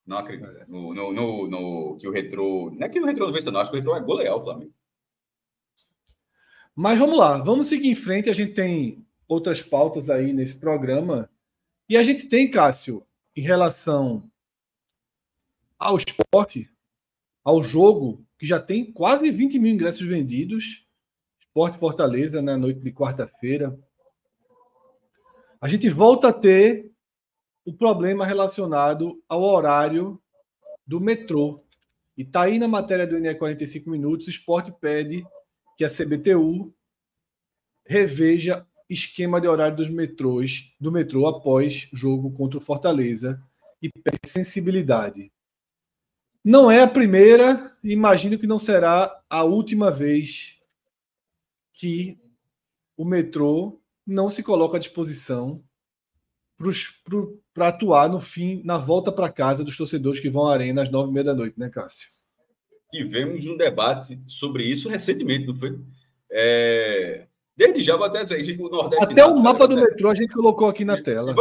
Speaker 2: Não acredito. No, no, no, no- que o Retrô. Não é que o Retrô não vence, não. Acho que o Retrô vai golear o Flamengo.
Speaker 1: Mas vamos lá, vamos seguir em frente. A gente tem outras pautas aí nesse programa. E a gente tem, Cássio, em relação ao esporte, ao jogo, que já tem quase 20 mil ingressos vendidos. Esporte Fortaleza na noite de quarta-feira. A gente volta a ter o problema relacionado ao horário do metrô. E está aí na matéria do NE 45 minutos, o esporte pede que a CBTU reveja esquema de horário dos metrôs, do metrô após jogo contra o Fortaleza e pede sensibilidade. Não é a primeira, imagino que não será a última vez que o metrô não se coloca à disposição para atuar no fim, na volta para casa dos torcedores que vão à arena às nove e meia da noite, né, Cássio?
Speaker 2: Tivemos um debate sobre isso recentemente, não foi? É, Desde já, vou até dizer, o Nordeste.
Speaker 1: Até o
Speaker 2: Náutico,
Speaker 1: mapa do
Speaker 2: né?
Speaker 1: metrô a gente colocou aqui na tela.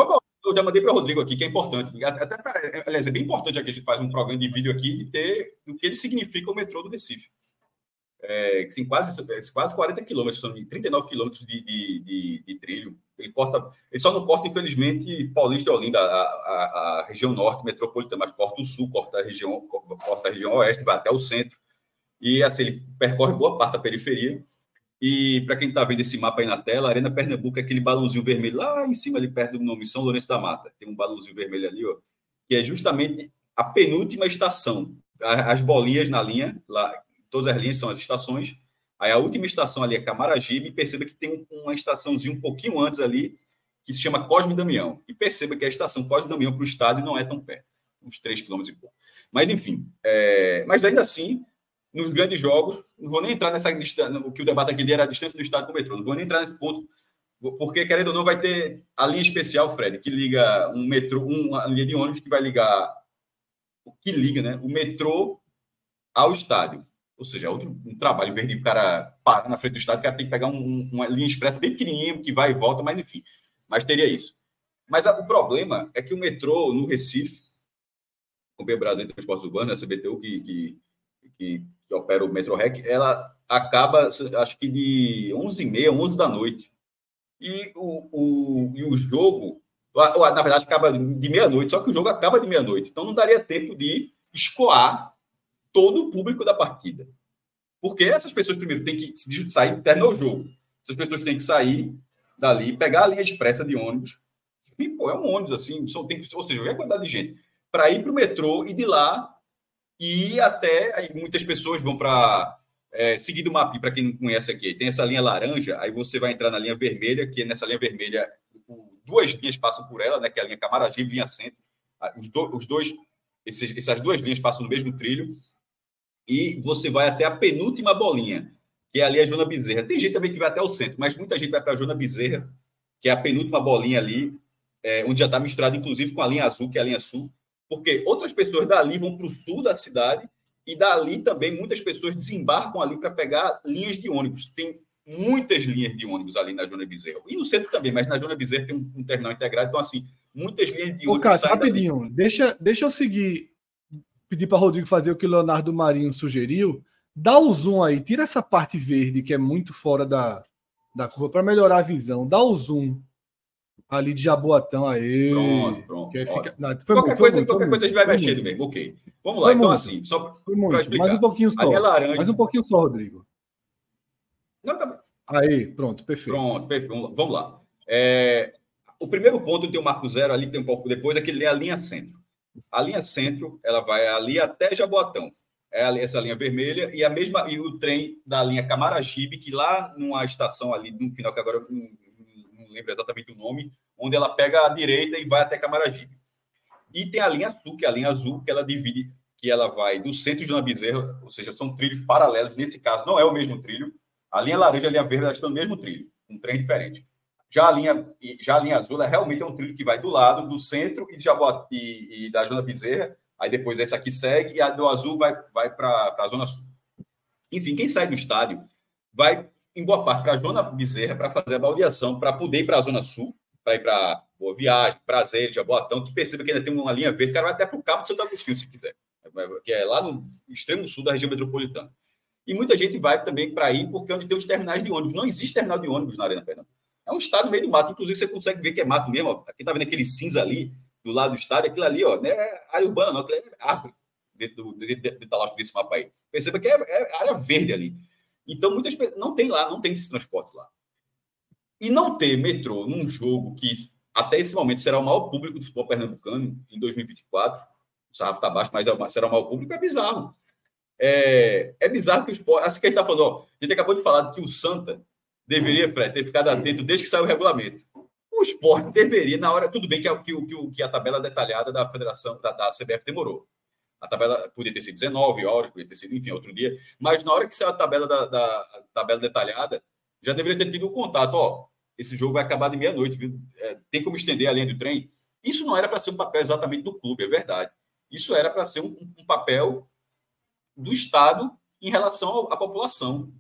Speaker 2: Eu já mandei para o Rodrigo aqui, que é importante. Até pra, aliás, é bem importante aqui a gente faz um programa de vídeo aqui de ter o que ele significa o metrô do Recife. É, tem quase, quase 40 quilômetros, são 39 quilômetros de, de, de, de trilho. Ele corta, ele só não corta, infelizmente, Paulista e Olinda, a, a, a região norte metropolitana, mas corta o sul, corta a região, corta a região oeste, vai até o centro. E assim, ele percorre boa parte da periferia. E para quem está vendo esse mapa aí na tela, Arena Pernambuco é aquele balãozinho vermelho lá em cima, ali perto do nome São Lourenço da Mata. Tem um balãozinho vermelho ali, ó, que é justamente a penúltima estação. As bolinhas na linha, lá, todas as linhas são as estações. Aí a última estação ali é Camaragibe, e perceba que tem um- uma estaçãozinha um pouquinho antes ali, que se chama Cosme Damião. E perceba que a estação Cosme Damião para o estádio não é tão perto, uns 3 quilômetros e pouco. Mas, enfim, é, mas ainda assim, nos grandes jogos, não vou nem entrar nessa distância, o que o debate aqui era a distância do estádio para o metrô, não vou nem entrar nesse ponto, porque, querendo ou não, vai ter a linha especial, Fred, que liga um metrô, uma linha de ônibus que vai ligar, que liga, né, o metrô ao estádio. Ou seja, é outro um trabalho, em vez de o cara parar na frente do estádio, o cara tem que pegar um- uma linha expressa bem pequenininha, que vai e volta, mas enfim, mas teria isso. Mas a- o problema é que o metrô no Recife, com o Brasil Transportes Urbanos, a CBTU, que, que, que, que opera o MetroRec, ela acaba, acho que de 11h30, 11 da noite. E o, o, e o jogo, na verdade, acaba de meia-noite, só que o jogo acaba de meia-noite. Então não daria tempo de escoar todo o público da partida. Porque essas pessoas, primeiro, têm que sair, terminar o jogo. Essas pessoas têm que sair dali, pegar a linha expressa de ônibus. E, pô, é um ônibus, assim, só tem, ou seja, a quantidade de gente. Para ir para o metrô e de lá ir até. Aí muitas pessoas vão para é, seguindo o mapa, para quem não conhece aqui, tem essa linha laranja, aí você vai entrar na linha vermelha, que nessa linha vermelha duas linhas passam por ela, né, que é a linha Camaragibe e linha Centro. Os, do, os dois, esses, essas duas linhas passam no mesmo trilho, e você vai até a penúltima bolinha, que é ali a Joana Bezerra. Tem gente também que vai até o centro, mas muita gente vai para a Joana Bezerra, que é a penúltima bolinha ali, é, onde já está misturado, inclusive, com a linha azul, que é a linha sul, porque outras pessoas dali vão para o sul da cidade e dali também muitas pessoas desembarcam ali para pegar linhas de ônibus. Tem muitas linhas de ônibus ali na Joana Bezerra. E no centro também, mas na Joana Bezerra tem um, um terminal integrado. Então, assim, muitas linhas de
Speaker 1: ônibus. Ô, Cássio, rapidinho, deixa, deixa eu seguir, pedir para Rodrigo fazer o que o Leonardo Marinho sugeriu. Dá o zoom aí, tira essa parte verde que é muito fora da, da curva para melhorar a visão. Dá o zoom ali de Jaboatão aí.
Speaker 2: Pronto, pronto. Fica... Não, qualquer coisa, qualquer coisa a gente vai mexendo mesmo. Ok. Vamos lá. Foi então, muito. assim, só
Speaker 1: para explicar. Mais um pouquinho só. laranja... Mais um pouquinho só, Rodrigo.
Speaker 2: Não, tá
Speaker 1: Aí, pronto, perfeito.
Speaker 2: Pronto, perfeito. Vamos lá. É... O primeiro ponto tem o marco zero ali, que tem um pouco depois, é que é a linha centro. A linha centro, ela vai ali até Jaboatão. É essa linha vermelha e a mesma e o trem da linha Camaragibe, que lá numa estação ali, no final, que agora eu não, não lembro exatamente o nome, onde ela pega a direita e vai até Camaragibe. E tem a linha sul, que é a linha azul, que ela divide, que ela vai do centro de uma bezerra, ou seja, são trilhos paralelos. Nesse caso, não é o mesmo trilho. A linha laranja e a linha verde estão no mesmo trilho, um trem diferente. Já a linha, já a linha azul é realmente é um trilho que vai do lado do centro e, de e, e da Zona Bezerra, aí depois essa aqui segue, e a do azul vai, vai para a Zona Sul. Enfim, quem sai do estádio vai, em boa parte, para a Zona Bezerra para fazer a baldeação, para poder ir para a Zona Sul, para ir para Boa Viagem, Prazer, Jaboatão, que perceba que ainda tem uma linha verde, o cara vai até para o Cabo de Santo Agostinho, se quiser, que é lá no extremo sul da região metropolitana. E muita gente vai também para ir porque é onde tem os terminais de ônibus. Não existe terminal de ônibus na Arena Pernambuco. É um estado meio do mato. Inclusive, você consegue ver que é mato mesmo. Aqui está vendo aquele cinza ali, do lado do estádio. Aquilo ali, ó, não é área urbana, não. Aquilo é árvore dentro, do, dentro, dentro desse mapa aí. Perceba que é, é área verde ali. Então, muitas não tem lá, não tem esse transporte lá. E não ter metrô num jogo que até esse momento será o maior público do futebol pernambucano em 2024, o sarrafo está baixo, mas é será o maior público, é bizarro. É, é bizarro que o esporte. Assim que a gente está falando, ó, a gente acabou de falar que o Santa deveria, Fred, ter ficado atento desde que saiu o regulamento. O esporte deveria, na hora, tudo bem que, que, que, que a tabela detalhada da federação, da, da CBF demorou. A tabela podia ter sido 19 horas, podia ter sido, enfim, outro dia. Mas na hora que saiu a tabela da, da tabela detalhada, já deveria ter tido um contato. Ó, esse jogo vai acabar de meia-noite, é, tem como estender a linha do trem. Isso não era para ser um papel exatamente do clube, é verdade. Isso era para ser um, um, papel do Estado em relação à população.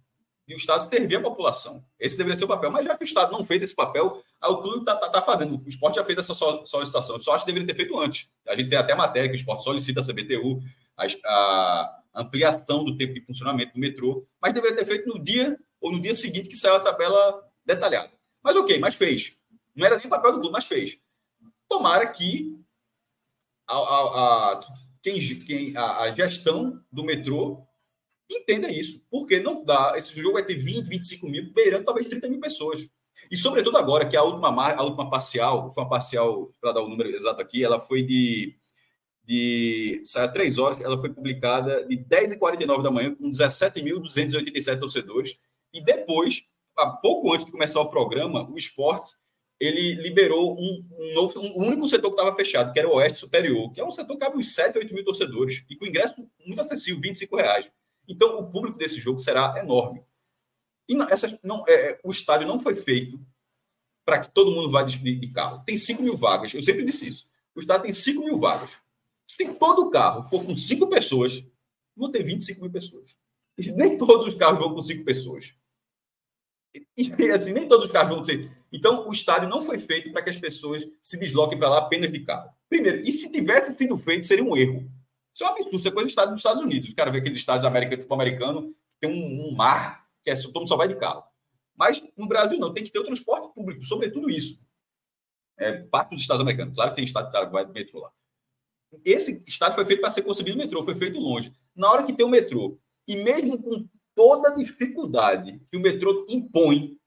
Speaker 2: E o Estado servir a população. Esse deveria ser o papel. Mas já que o Estado não fez esse papel, o clube está tá, tá fazendo. O esporte já fez essa solicitação. Acho que deveria ter feito antes. A gente tem até matéria que o esporte solicita a CBTU, a, a ampliação do tempo de funcionamento do metrô, mas deveria ter feito no dia ou no dia seguinte que saiu a tabela detalhada. Mas ok, mas fez. Não era nem papel do clube, mas fez. Tomara que a, a, a quem, quem, a, a, gestão do metrô entenda isso. Porque não dá. Esse jogo vai ter 20, 25 mil, beirando talvez 30 mil pessoas. E sobretudo agora, que a última, a última parcial, foi uma parcial, para dar o número exato aqui, ela foi de. de sai a três horas, ela foi publicada de 10h49 da manhã, com 17.287 torcedores. E depois, há pouco antes de começar o programa, o esporte ele liberou um, um novo, um único setor que estava fechado, que era o Oeste Superior, que é um setor que cabe uns 7, 8 mil torcedores, e com ingresso muito acessível, 25 reais. Então, o público desse jogo será enorme. E não, essas, não, é, é o estádio não foi feito para que todo mundo vá de, de, carro. Tem 5 mil vagas, eu sempre disse isso. O estádio tem 5 mil vagas. Se todo carro for com 5 pessoas, vão ter 25 mil pessoas. E nem todos os carros vão com 5 pessoas. E assim, nem todos os carros vão ter. Então, o estádio não foi feito para que as pessoas se desloquem para lá apenas de carro. Primeiro, e se tivesse sido feito, seria um erro. Isso é um absurdo, isso é coisa do estado dos Estados Unidos. O cara vê aqueles estados americanos, tipo americano, tem um, um mar, que é, todo mundo só vai de carro. Mas no Brasil não, tem que ter o transporte público, sobretudo isso. É, parte dos estados americanos. Claro que tem estado que vai do metrô lá. Esse estado foi feito para ser concebido metrô, foi feito longe. Na hora que tem o metrô, e mesmo com toda a dificuldade que o metrô impõe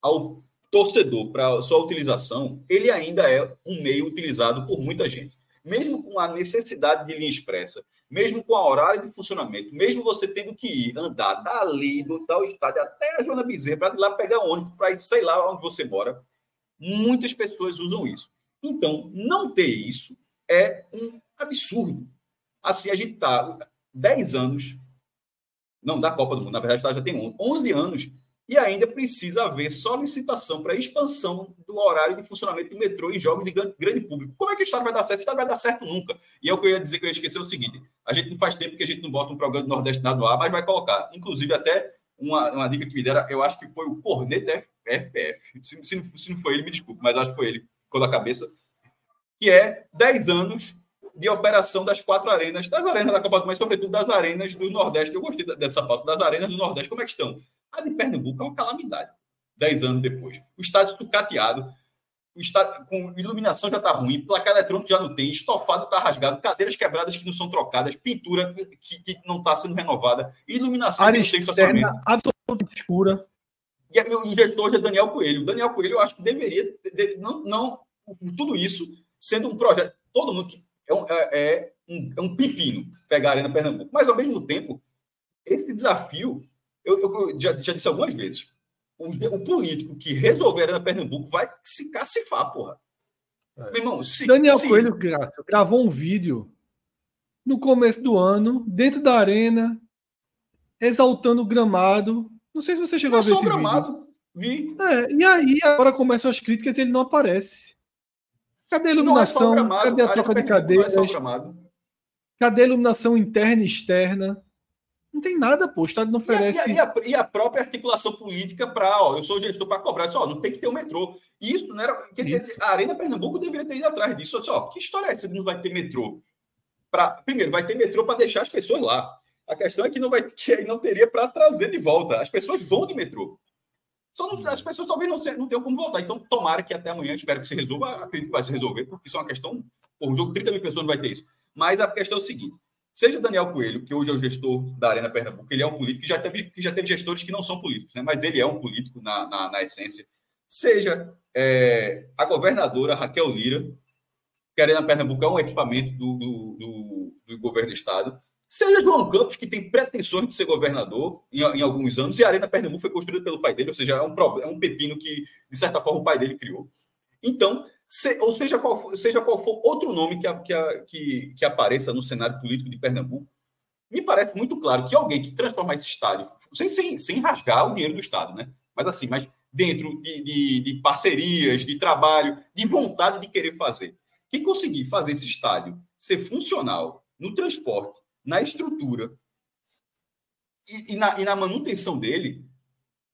Speaker 2: ao torcedor para sua utilização, ele ainda é um meio utilizado por muita gente. Mesmo com a necessidade de linha expressa, mesmo com a horário de funcionamento, mesmo você tendo que ir andar dali, do tal estádio até a Joana Bezerra, para ir lá pegar ônibus, para ir, sei lá onde você mora, muitas pessoas usam isso. Então, não ter isso é um absurdo. Assim, a gente está 10 anos, não da Copa do Mundo, na verdade, já tem 11 anos e ainda precisa haver solicitação para expansão do horário de funcionamento do metrô em jogos de grande público. Como é que o Estado vai dar certo? O Estado vai dar certo nunca. E é o que eu ia dizer que eu ia esquecer é o seguinte: a gente não faz tempo que a gente não bota um programa do Nordeste no ar, mas vai colocar. Inclusive, até uma, uma dica que me deram, eu acho que foi o Corneta FPF. Se, se, se não foi ele, me desculpe, mas acho que foi ele, ficou na cabeça. Que é 10 anos de operação das quatro arenas, das arenas da Copa do mas sobretudo das arenas do Nordeste. Eu gostei dessa pauta, das arenas do Nordeste, como é que estão? A de Pernambuco é uma calamidade, dez anos depois. O estádio sucateado, o estádio, com iluminação já está ruim, placa eletrônica já não tem, estofado está rasgado, cadeiras quebradas que não são trocadas, pintura que, que não está sendo renovada, iluminação
Speaker 1: Área que não tem estacionamento. absolutamente escura.
Speaker 2: E o gestor é Daniel Coelho. O Daniel Coelho, eu acho que deveria, não, não tudo isso sendo um projeto, todo mundo que é um, é, é um, é um pepino pegar a Arena Pernambuco. Mas, ao mesmo tempo, esse desafio eu, eu já, já, disse algumas vezes. O, o, político que resolver a Arena Pernambuco vai se cacifar, porra.
Speaker 1: É. Meu irmão, se, Daniel se... Coelho Graça, gravou um vídeo no começo do ano, dentro da arena, exaltando o gramado. Não sei se você chegou a ver só esse o gramado.
Speaker 2: Vídeo.
Speaker 1: Vi. É, e aí agora começam as críticas e ele não aparece. Cadê a iluminação? É Cadê a troca de cadeiras? É Cadê a iluminação interna e externa? Não tem nada, pô. O Estado não oferece.
Speaker 2: E a, e a, e a própria articulação política para, ó, eu sou gestor para cobrar, só, não tem que ter o um metrô. Isso não era. Isso. A Arena Pernambuco deveria ter ido atrás disso. Disse, ó, que história é essa? Não vai ter metrô. Pra, primeiro, vai ter metrô para deixar as pessoas lá. A questão é que não vai que não teria para trazer de volta. As pessoas vão de metrô. Só não, as pessoas talvez não, não tenham como voltar. Então, tomara que até amanhã, espero que se resolva. Acredito que vai se resolver, porque isso é uma questão. Por um jogo, 30 mil pessoas não vai ter isso. Mas a questão é o seguinte: Seja Daniel Coelho, que hoje é o gestor da Arena Pernambuco, ele é um político que já teve, que já teve gestores que não são políticos, né? mas ele é um político na, na, na essência. Seja é, a governadora Raquel Lira, que a Arena Pernambuco é um equipamento do, do, do, do, governo do Estado. Seja João Campos, que tem pretensões de ser governador em, em, alguns anos, e a Arena Pernambuco foi construída pelo pai dele, ou seja, é um, é um pepino que, de certa forma, o pai dele criou. Então, se, ou seja qual, seja qual for outro nome que, que, que, que apareça no cenário político de Pernambuco, me parece muito claro que alguém que transformar esse estádio, sem, sem, sem rasgar o dinheiro do Estado, né? mas assim, mas dentro de, de, de parcerias, de trabalho, de vontade de querer fazer. Quem conseguir fazer esse estádio ser funcional no transporte, na estrutura e, e, na, e na manutenção dele,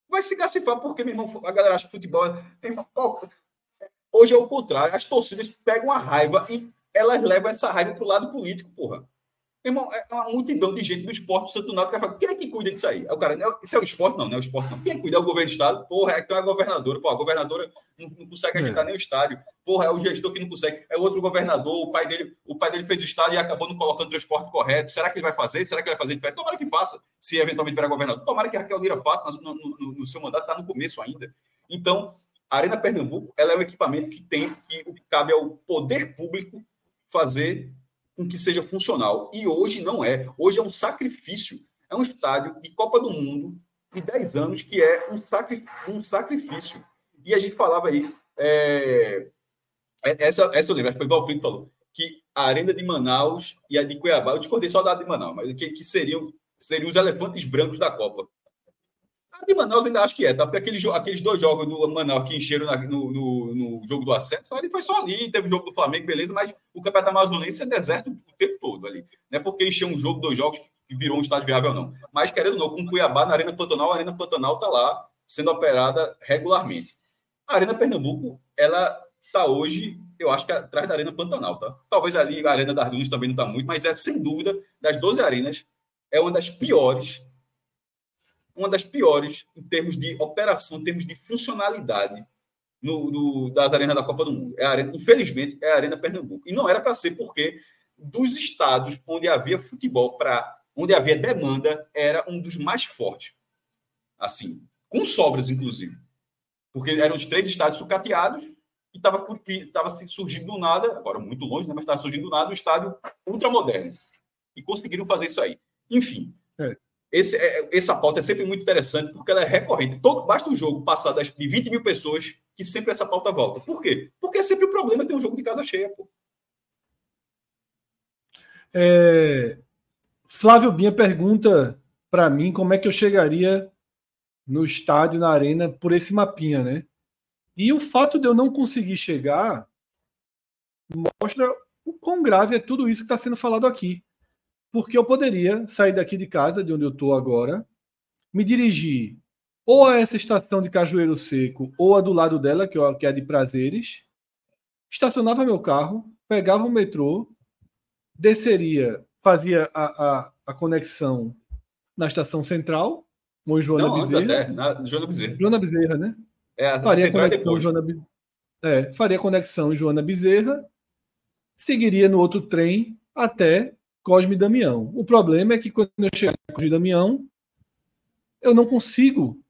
Speaker 2: vai se cacifar, porque, meu irmão, a galera acha que futebol. É, irmão, Hoje é o contrário. As torcidas pegam a raiva e elas levam essa raiva para o lado político, porra. Irmão, é uma multidão de gente do esporte do Santo Náutico que fala, quem é que cuida disso aí? É o cara, não, isso é o esporte? Não, não é o esporte, não. Quem cuida é o governo do estado? Porra, é então é a governadora. Porra, a governadora não, não consegue agitar é. nem o estádio. Porra, é o gestor que não consegue. É outro governador, o pai dele, o pai dele fez o estádio e acabou não colocando o transporte correto. Será que ele vai fazer? Será que ele vai fazer diferente? Tomara que faça, se eventualmente virar governador. Tomara que a Raquel Lira faça no, no, no, no seu mandato, está no começo ainda. Então, a Arena Pernambuco ela é um equipamento que tem que cabe ao poder público fazer com que seja funcional. E hoje não é. Hoje é um sacrifício. É um estádio de Copa do Mundo de 10 anos que é um, sacri, um sacrifício. E a gente falava aí. É, é essa, essa eu lembro, acho que foi o Valfrido que falou, que a Arena de Manaus e a de Cuiabá, eu discordei só da de Manaus, mas que, que seriam, seriam os elefantes brancos da Copa. A de Manaus ainda acho que é, tá? Porque aqueles, aqueles dois jogos do Manaus que encheram na, no, no, no, jogo do acesso, ele foi só ali, teve o jogo do Flamengo, beleza, mas o Campeonato Amazonense é deserto o tempo todo ali. Não é porque encheu um jogo, dois jogos, que virou um estádio viável, não. Mas, querendo ou não, com Cuiabá na Arena Pantanal, a Arena Pantanal está lá sendo operada regularmente. A Arena Pernambuco, ela está hoje eu acho que atrás da Arena Pantanal, tá? Talvez ali a Arena das Dunas também não está muito, mas é sem dúvida, das 12 arenas, é uma das piores, uma das piores em termos de operação, em termos de funcionalidade no, das arenas da Copa do Mundo. É arena, infelizmente, é a Arena Pernambuco. E não era para ser porque dos estados onde havia futebol para onde havia demanda era um dos mais fortes. Assim, com sobras, inclusive. Porque eram os três estados sucateados e estava surgindo do nada, agora muito longe, né, mas estava surgindo do nada um estádio ultramoderno. E conseguiram fazer isso aí. Enfim, é. Esse, é, essa pauta é sempre muito interessante porque ela é recorrente. Todo, basta um jogo passar das, de 20 mil pessoas que sempre essa pauta volta. Por quê? Porque é sempre o problema ter um jogo de casa cheia. Pô.
Speaker 1: É, Flávio Binha pergunta para mim como é que eu chegaria no estádio, na arena, por esse mapinha, né? E o fato de eu não conseguir chegar mostra o quão grave é tudo isso que está sendo falado aqui. Porque eu poderia sair daqui de casa, de onde eu estou agora, me dirigir ou a essa estação de Cajueiro Seco, ou a do lado dela, que é a de Prazeres, estacionava meu carro, pegava o metrô, desceria, fazia a, a, a conexão na estação central, com Joana Não, Bezerra. Até,
Speaker 2: na, Joana Bezerra.
Speaker 1: Joana Bezerra, né?
Speaker 2: É,
Speaker 1: faria conexão, Joana, é, faria conexão em Joana Bezerra, seguiria no outro trem até Cosme Damião. O problema é que quando eu chegar em Cosme Damião, eu não consigo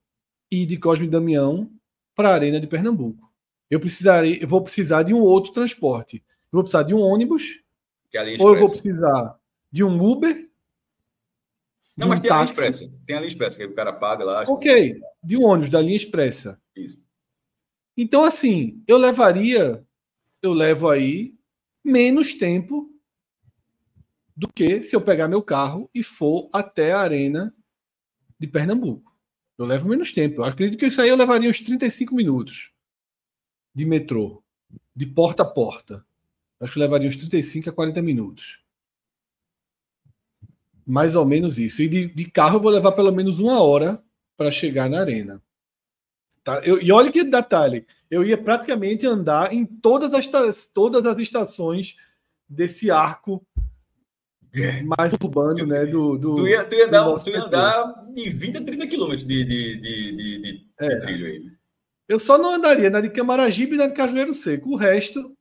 Speaker 1: ir de Cosme Damião para a Arena de Pernambuco. Eu precisarei, eu vou precisar de um outro transporte. Eu vou precisar de um ônibus,
Speaker 2: é
Speaker 1: ou eu vou precisar de um Uber.
Speaker 2: Não, mas um tem táxi. a linha expressa. Tem a linha expressa que o cara paga lá.
Speaker 1: Ok, de um ônibus da linha expressa.
Speaker 2: Isso.
Speaker 1: Então, assim, eu levaria, eu levo aí menos tempo do que se eu pegar meu carro e for até a arena de Pernambuco. Eu levo menos tempo. Eu acredito que isso aí eu levaria uns 35 minutos de metrô, de porta a porta. Acho que levaria uns 35 a 40 minutos. Mais ou menos isso. E de, de carro eu vou levar pelo menos uma hora para chegar na arena. Tá? Eu, e olha que detalhe. Eu ia praticamente andar em todas as, todas as estações desse arco mais urbano, né? Do, do,
Speaker 2: tu, ia, tu ia, dar, tu ia andar de 20 a 30 quilômetros de, de, de, de, é. de trilho aí.
Speaker 1: Eu só não andaria na de Camaragibe e na de Cajueiro Seco. O resto.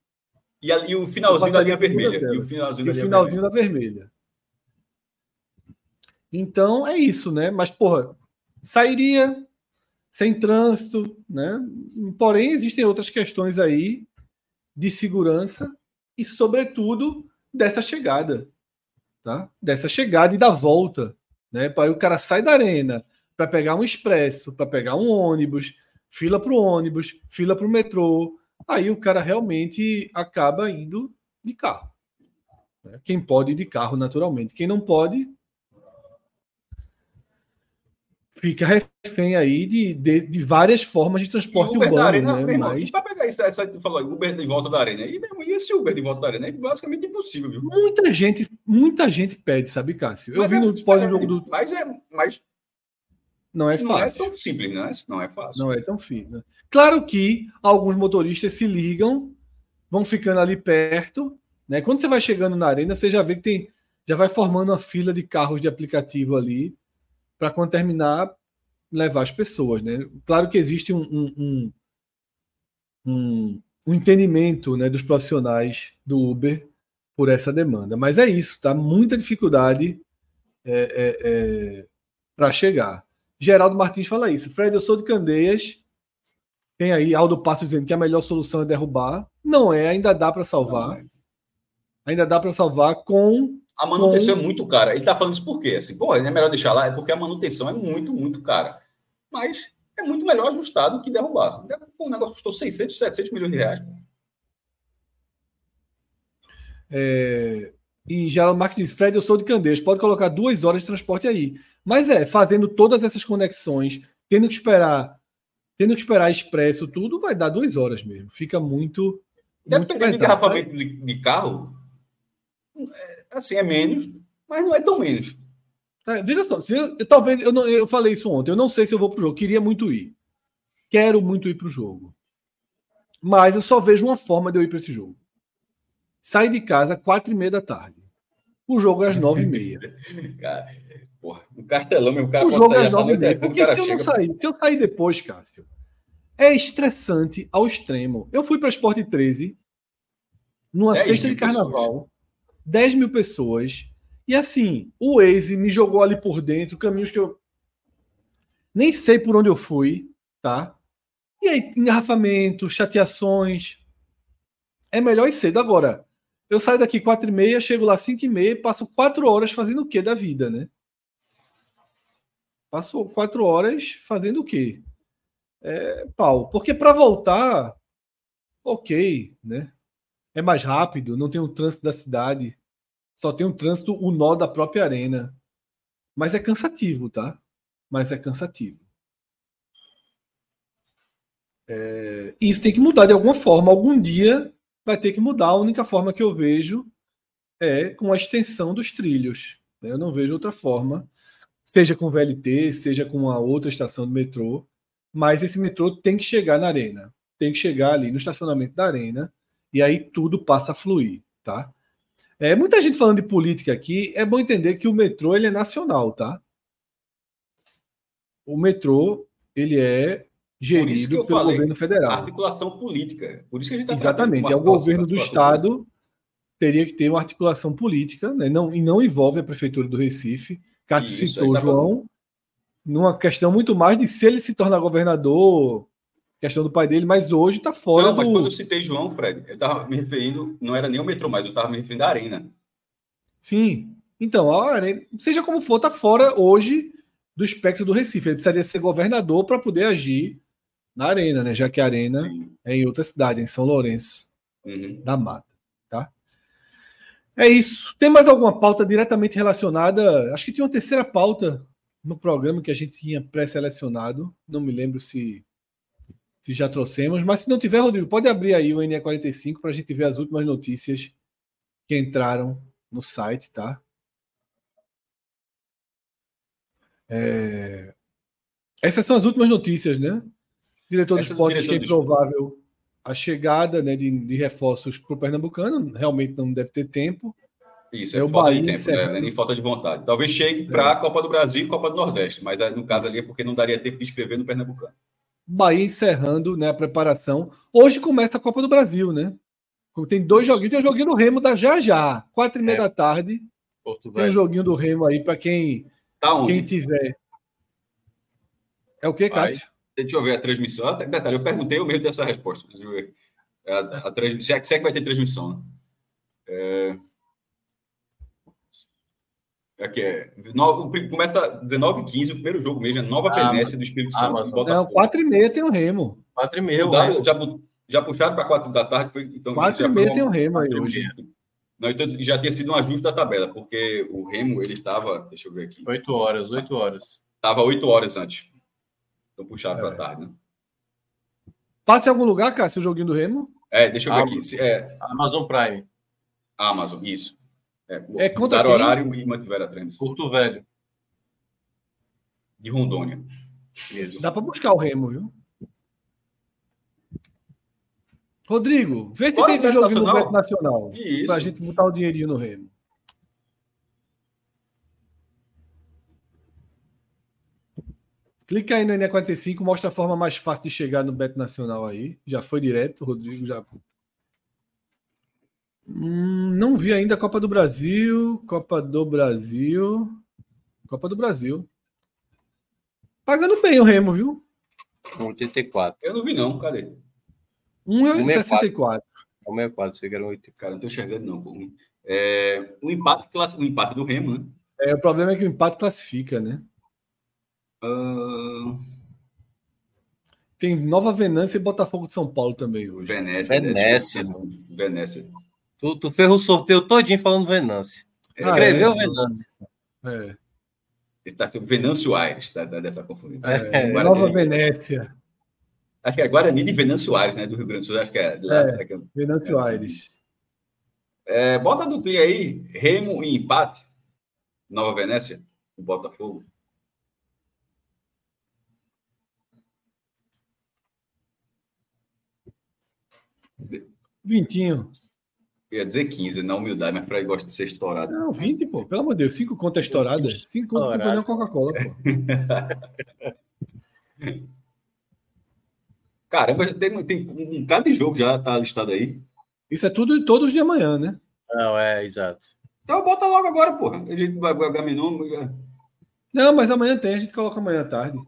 Speaker 2: E, ali, o finalzinho da linha vermelha. E o finalzinho,
Speaker 1: e o finalzinho da, vermelha. da vermelha. Então é isso, né? Mas, porra, sairia sem trânsito, né? Porém, existem outras questões aí de segurança e, sobretudo, dessa chegada tá? dessa chegada e da volta. Né? Para o cara sai da arena para pegar um expresso, para pegar um ônibus, fila para o ônibus, fila para o metrô. Aí o cara realmente acaba indo de carro. Né? Quem pode ir de carro, naturalmente. Quem não pode, fica refém aí de, de, de, várias formas de transporte
Speaker 2: Uber
Speaker 1: urbano.
Speaker 2: Arena,
Speaker 1: né?
Speaker 2: Irmão, Mas... para pegar isso, essa, tu falou Uber de volta da arena. E, mesmo, e esse Uber de volta da arena? É basicamente impossível, viu?
Speaker 1: Muita gente, muita gente pede, sabe, Cássio? Eu vi é, no pós-jogo do.
Speaker 2: Mas é. Mas...
Speaker 1: Não é fácil. Não é
Speaker 2: tão simples, não é, não é fácil.
Speaker 1: Não é tão fácil. Né? Claro que alguns motoristas se ligam, vão ficando ali perto. Né? Quando você vai chegando na arena, você já vê que tem. Já vai formando uma fila de carros de aplicativo ali para quando terminar levar as pessoas, né? Claro que existe um, um, um, um, entendimento né, dos profissionais do Uber por essa demanda, mas é isso, tá? Muita dificuldade é, é, é, para chegar. Geraldo Martins fala isso. Fred, eu sou de Candeias. Tem aí Aldo Passo dizendo que a melhor solução é derrubar. Não é, ainda dá para salvar. É. Ainda dá para salvar com
Speaker 2: a manutenção é muito cara. Ele está falando isso por quê? Assim, pô, é melhor deixar lá, é porque a manutenção é muito, muito cara mas é muito melhor ajustado que derrubado. O negócio custou 600, 700 milhões de reais.
Speaker 1: É... E Geraldo Marques diz: Fred, eu sou de Candeias, pode colocar duas horas de transporte aí. Mas é, fazendo todas essas conexões, tendo que esperar, tendo que esperar expresso, tudo, vai dar duas horas mesmo. Fica muito.
Speaker 2: Dependendo de engarrafamento né? de, carro, assim, é menos, mas não é tão menos.
Speaker 1: É, veja só, eu, talvez eu, não, eu falei isso ontem. Eu não sei se eu vou pro jogo. Queria muito ir. Quero muito ir pro jogo. Mas eu só vejo uma forma de eu ir para esse jogo. Sai de casa quatro e meia da tarde. O jogo é às nove e meia.
Speaker 2: cara, porra, um castelão mesmo. O, cara
Speaker 1: o jogo é
Speaker 2: sair
Speaker 1: às nove e meia.
Speaker 2: o
Speaker 1: Porque se eu não sair, se eu sair depois, Cássio, é estressante ao extremo. Eu fui para Sport 13 numa
Speaker 2: 10
Speaker 1: sexta
Speaker 2: mil
Speaker 1: de carnaval, 10 mil pessoas. E assim, o Waze me jogou ali por dentro, caminhos que eu nem sei por onde eu fui, tá? E aí, engarrafamento, chateações. É melhor ir cedo. Agora, eu saio daqui quatro e meia, chego lá cinco e meia, passo quatro horas fazendo o que da vida, né? Passo quatro horas fazendo o quê? É, pau. Porque para voltar, ok, né? É mais rápido, não tem o trânsito da cidade, só tem o trânsito, o nó da própria arena. Mas é cansativo, tá? Mas é cansativo. É, isso tem que mudar de alguma forma. Algum dia vai ter que mudar. A única forma que eu vejo é com a extensão dos trilhos. né? Eu não vejo outra forma, seja com VLT, seja com uma outra estação de metrô. Mas esse metrô tem que chegar na arena, tem que chegar ali no estacionamento da arena e aí tudo passa a fluir, tá? É, muita gente falando de política aqui, é bom entender que o metrô ele é nacional, tá? O metrô ele é gerido pelo
Speaker 2: falei,
Speaker 1: governo federal.
Speaker 2: Articulação política. Por isso que a gente está
Speaker 1: Exatamente. É o governo do estado teria que ter uma articulação política, né? não, e não envolve a prefeitura do Recife. Cássio
Speaker 2: Isso,
Speaker 1: citou o
Speaker 2: aí tá
Speaker 1: João, numa questão muito mais de se ele se tornar governador, questão do pai dele, mas hoje está fora
Speaker 2: Não, mas
Speaker 1: do.
Speaker 2: quando eu citei João, Fred, eu estava me referindo, não era nem o metrô, mas eu estava me referindo à arena.
Speaker 1: Sim. Então, a arena, seja como for, está fora hoje do espectro do Recife. Ele precisaria ser governador para poder agir na arena, né? Já que a arena
Speaker 2: Sim.
Speaker 1: é em outra cidade, em São Lourenço.
Speaker 2: Uhum.
Speaker 1: da mata, tá? É isso. Tem mais alguma pauta diretamente relacionada? Acho que tinha uma terceira pauta no programa que a gente tinha pré-selecionado. Não me lembro se se já trouxemos, mas se não tiver, Rodrigo, pode abrir aí o NE45 para a gente ver as últimas notícias que entraram no site, tá? É, Essas são as últimas notícias, né? Diretor do
Speaker 2: Essa do
Speaker 1: esporte que é
Speaker 2: diretor
Speaker 1: improvável a chegada né, de, de reforços para o Pernambucano. Realmente não deve ter tempo.
Speaker 2: Isso,
Speaker 1: É
Speaker 2: é,
Speaker 1: o
Speaker 2: falta
Speaker 1: Bahia
Speaker 2: de tempo, né? É nem falta de vontade. Talvez chegue para a Copa do Brasil e Copa do Nordeste, mas no caso ali é porque não daria tempo de escrever no Pernambucano.
Speaker 1: Bahia encerrando né, a preparação. Hoje começa a Copa do Brasil, né? Tem dois joguinhos. Tem o joguinho do Remo da já já, quatro e meia
Speaker 4: É.
Speaker 1: da tarde.
Speaker 4: Porto
Speaker 1: Tem um joguinho do Remo aí para quem,
Speaker 2: Tá onde?
Speaker 1: quem tiver. É o que, Cássio?
Speaker 2: Deixa eu ver a transmissão. Ah, Detalhe, eu perguntei, eu mesmo tenho essa resposta. Deixa eu ver. A, a, se, é, se é que vai ter transmissão, né? É... Aqui é. No, o pri- começa 19h15, o primeiro jogo mesmo, é Nova
Speaker 4: Ah,
Speaker 2: Venécia do Espírito Santo.
Speaker 4: Amazon.
Speaker 2: Botafogo.
Speaker 1: Não, quatro e meia tem o Remo.
Speaker 4: Quatro e meia.
Speaker 2: Mudaram,
Speaker 4: né?
Speaker 2: já, já puxaram para 4 da tarde? Foi, então,
Speaker 1: Quatro
Speaker 2: já
Speaker 1: e
Speaker 2: foi
Speaker 1: meia
Speaker 2: uma-
Speaker 1: tem o Remo aí hoje.
Speaker 2: Não, então já tinha sido um ajuste da tabela, porque o Remo, ele estava, deixa eu ver aqui,
Speaker 4: Oito horas, oito horas.
Speaker 2: estava 8 horas antes. Então puxaram
Speaker 1: É.
Speaker 2: para tarde, né?
Speaker 1: Passa em algum lugar, Cássio, o joguinho do Remo?
Speaker 2: É, deixa eu ver
Speaker 4: Ah,
Speaker 2: aqui. Se- É,
Speaker 4: Amazon Prime,
Speaker 2: Amazon, isso. É,
Speaker 1: É contra
Speaker 2: horário e mantiveram a transmissão.
Speaker 4: Porto Velho.
Speaker 2: De Rondônia.
Speaker 4: Isso.
Speaker 1: Dá para buscar o Remo, viu? Rodrigo, vê se
Speaker 2: Bora,
Speaker 1: tem esse joguinho no
Speaker 2: Nacional.
Speaker 1: Beto Nacional.
Speaker 2: Isso.
Speaker 1: Pra gente botar o dinheirinho no Remo. Clica aí no NE45, mostra a forma mais fácil de chegar no Beto Nacional aí. Já foi direto, Rodrigo já. Hum, não vi ainda a Copa do Brasil. Copa do Brasil. Copa do Brasil. Pagando bem o Remo, viu?
Speaker 4: 84.
Speaker 2: Eu não vi, não. Cadê?
Speaker 1: 1,64.
Speaker 4: É o 64, você quer um 80.
Speaker 2: Cara, não tô enxergando, não. É, o, empate, o empate do Remo, né?
Speaker 1: É, o problema é que o empate classifica, né?
Speaker 2: Ah,
Speaker 1: Tem Nova Venância e Botafogo de São Paulo também hoje.
Speaker 2: Venécia. né?
Speaker 4: Venécia.
Speaker 2: Venécia.
Speaker 4: Tu, tu fez o sorteio todinho falando Venâncio.
Speaker 1: Ah,
Speaker 4: Escreveu
Speaker 1: é?
Speaker 4: Venâncio.
Speaker 1: É.
Speaker 2: Está sendo Venâncio Aires, tá, tá, deve estar confundindo.
Speaker 1: É,
Speaker 2: Guarani.
Speaker 1: Nova Venécia,
Speaker 2: Acho que é Guarani de Venâncio Aires, né? Do Rio Grande do Sul. Acho que é. lá,
Speaker 1: É.
Speaker 2: que é?
Speaker 1: Venâncio Aires.
Speaker 2: É, bota a duplinha aí, Remo e empate. Nova Venécia, o Botafogo.
Speaker 1: Vintinho.
Speaker 2: Eu ia dizer 15, na humildade, mas Fred gosta de ser estourado.
Speaker 1: Não, 20, pô. Pelo amor de Deus. 5 contas estouradas. 5 contas não é Coca-Cola, pô.
Speaker 2: Caramba, já tem, tem um cada jogo já tá listado aí.
Speaker 1: Isso é tudo todos de amanhã, né?
Speaker 5: Não, é, exato.
Speaker 2: Então bota logo agora, porra. A gente vai jogar Minon.
Speaker 1: Não, mas amanhã tem, a gente coloca amanhã à tarde.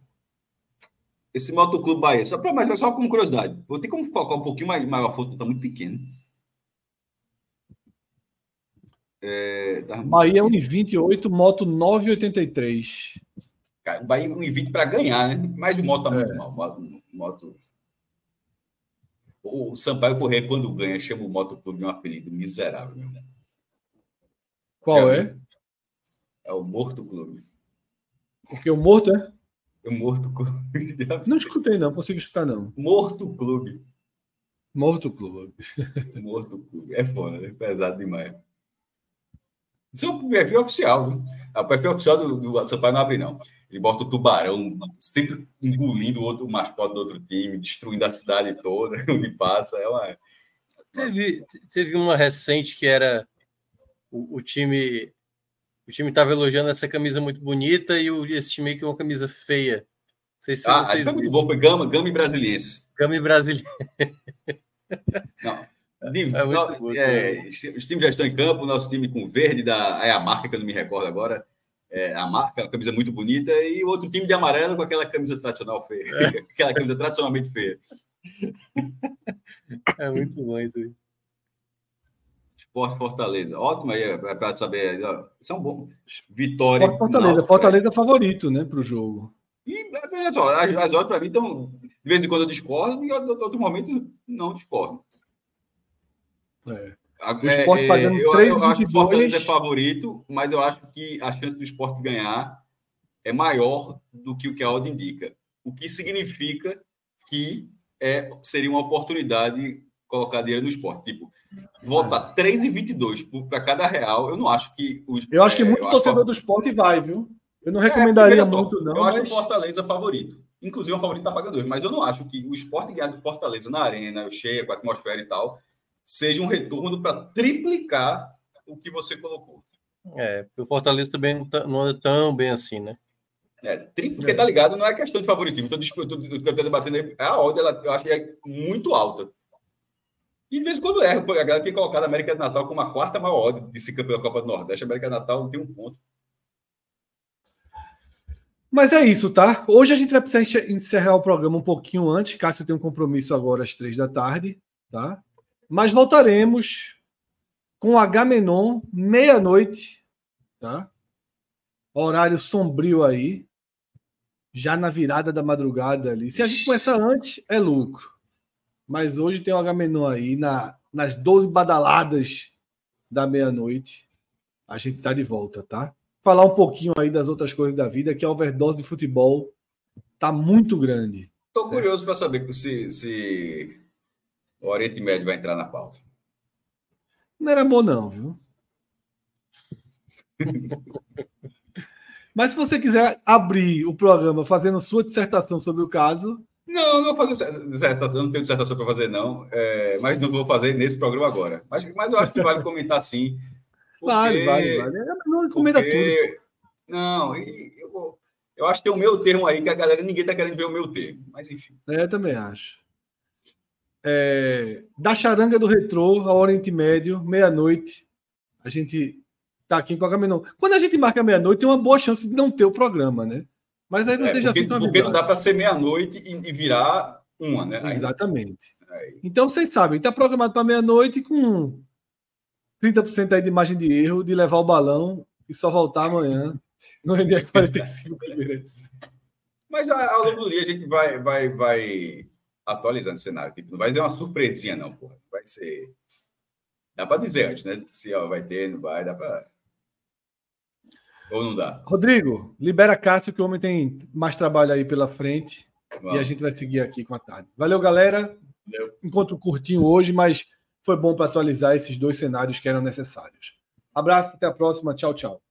Speaker 2: Esse Motoclube Bahia, só, pra, mas só como curiosidade. Vou ter como colocar um pouquinho mais maior a foto, tá muito pequeno. É, tá
Speaker 1: Bahia 1,28, moto 9,83.
Speaker 2: Cara, o Bahia 1,20 para ganhar, né? Mas o moto tá muito
Speaker 1: É.
Speaker 2: mal. Moto, moto- O Sampaio Correia, quando ganha, chama o Motoclube de um apelido miserável. Meu.
Speaker 1: Qual
Speaker 2: Já
Speaker 1: é?
Speaker 2: É o Morto Clube.
Speaker 1: Porque o morto é?
Speaker 2: É o Morto Clube.
Speaker 1: Não escutei, não. Consigo escutar, não.
Speaker 2: Morto Clube.
Speaker 1: Morto Clube.
Speaker 2: Morto Clube. É foda, é pesado demais. Isso é o perfil oficial. Né? Ah, O perfil oficial do, do Sampaio não abre, não. Ele bota o tubarão, sempre engolindo o, outro, o mascote do outro time, destruindo a cidade toda, onde passa. É uma.
Speaker 5: Teve, teve uma recente que era o, o time. O time estava elogiando essa camisa muito bonita e o, esse time que é uma camisa feia. Não sei se
Speaker 2: Ah,
Speaker 5: vocês
Speaker 2: foi muito bom, foi Gama, Gama e Brasiliense.
Speaker 5: Gama brasileiro.
Speaker 2: Não. De-
Speaker 5: É bom,
Speaker 2: é, os times já estão em campo, o nosso time com verde, da, é a marca que eu não me recordo agora. É, a marca, uma camisa muito bonita, e o outro time de amarelo com aquela camisa tradicional feia. aquela camisa tradicionalmente feia.
Speaker 5: É muito bom isso aí.
Speaker 2: Esporte Fortaleza. Ótimo aí, para saber. Isso é um bom. Vitória.
Speaker 1: Fortaleza. Fortaleza,
Speaker 2: Náutico,
Speaker 1: Fortaleza é favorito, né, pro jogo.
Speaker 2: E, olha só, as, as odds para mim estão. De vez em quando eu discordo, e em outro outro momento não discordo.
Speaker 1: É. O Sport pagando
Speaker 2: eu, eu acho que o
Speaker 1: 3,22.
Speaker 2: Fortaleza é favorito, mas eu acho que a chance do esporte ganhar é maior do que o que a odd indica. O que significa que é, seria uma oportunidade colocar dinheiro no esporte. Tipo, votar 3,22 para cada real, eu não acho que. Os,
Speaker 1: Eu acho que
Speaker 2: é,
Speaker 1: muito
Speaker 2: eu
Speaker 1: torcedor
Speaker 2: acho-
Speaker 1: do esporte vai, viu? Eu não
Speaker 2: É,
Speaker 1: recomendaria
Speaker 2: só,
Speaker 1: muito, não.
Speaker 2: Eu acho
Speaker 1: mas...
Speaker 2: o Fortaleza favorito. Inclusive, o favorito está pagando mas eu não acho que o esporte ganhar do Fortaleza na arena, cheia, com a atmosfera e tal, seja um retorno para triplicar o que você colocou.
Speaker 5: É, porque o Fortaleza também não, tá- não anda tão bem assim, né?
Speaker 2: É, tri- porque tá ligado, não é questão de favoritismo. Tô, tô- tô- estou debatendo aí, a odd, ela, eu acho que é muito alta. E de vez em quando erra, porque a galera tem colocado a América do Natal como a quarta maior odd de ser campeão da Copa do Nordeste. A América do Natal tem um ponto.
Speaker 1: Mas é isso, tá? Hoje a gente vai precisar encerrar o programa um pouquinho antes. Cássio tem um compromisso agora às três da tarde, tá? Mas voltaremos com o H-Menon, meia-noite, tá? Horário sombrio aí. Já na virada da madrugada ali. Se a gente começar antes, é lucro. Mas hoje tem o H-Menon aí na, nas 12 badaladas da meia-noite. A gente tá de volta, tá? falar um pouquinho aí das outras coisas da vida, que a overdose de futebol tá muito grande.
Speaker 2: Estou
Speaker 1: Certo.
Speaker 2: curioso para saber se, se o Oriente Médio vai entrar na pauta.
Speaker 1: Não era bom, não, viu? Mas se você quiser abrir o programa fazendo sua dissertação sobre o caso,
Speaker 2: Não, não vou fazer dissertação, não tenho dissertação para fazer, não. É, mas não vou fazer nesse programa agora. Mas, mas eu acho que vale comentar sim. porque-
Speaker 1: vale, vale, vale. É, Não tudo.
Speaker 2: porque- Não, e eu, eu acho que tem o meu termo aí que a galera, ninguém tá querendo ver o meu termo. Mas enfim.
Speaker 1: É, também acho. É, da charanga do retrô ao Oriente Médio, meia-noite. A gente tá aqui com a Caminhão. Quando a gente marca meia-noite, tem uma boa chance de não ter o programa, né? Mas aí você
Speaker 2: É,
Speaker 1: já
Speaker 2: porque,
Speaker 1: fica
Speaker 2: porque não dá para ser meia-noite e, e virar uma, né? Aí-
Speaker 1: Exatamente.
Speaker 2: aí-
Speaker 1: Então vocês sabem, está programado para meia-noite com 30% aí de margem de erro de levar o balão e só voltar amanhã no ND 45 primeira edição.
Speaker 2: Mas ao longo do dia a gente vai, vai, vai atualizando o cenário. Tipo, não vai ser uma surpresinha, não, porra. Vai ser. Dá para dizer antes, né? Se ó, vai ter, não vai, dá para. Ou não dá?
Speaker 1: Rodrigo, libera Cássio que o homem tem mais trabalho aí pela frente e a
Speaker 2: Vamos.
Speaker 1: gente vai seguir aqui com a tarde. Valeu, galera. Encontro curtinho hoje, mas foi bom para atualizar esses dois cenários que eram necessários. Abraço, até a próxima. Tchau, tchau.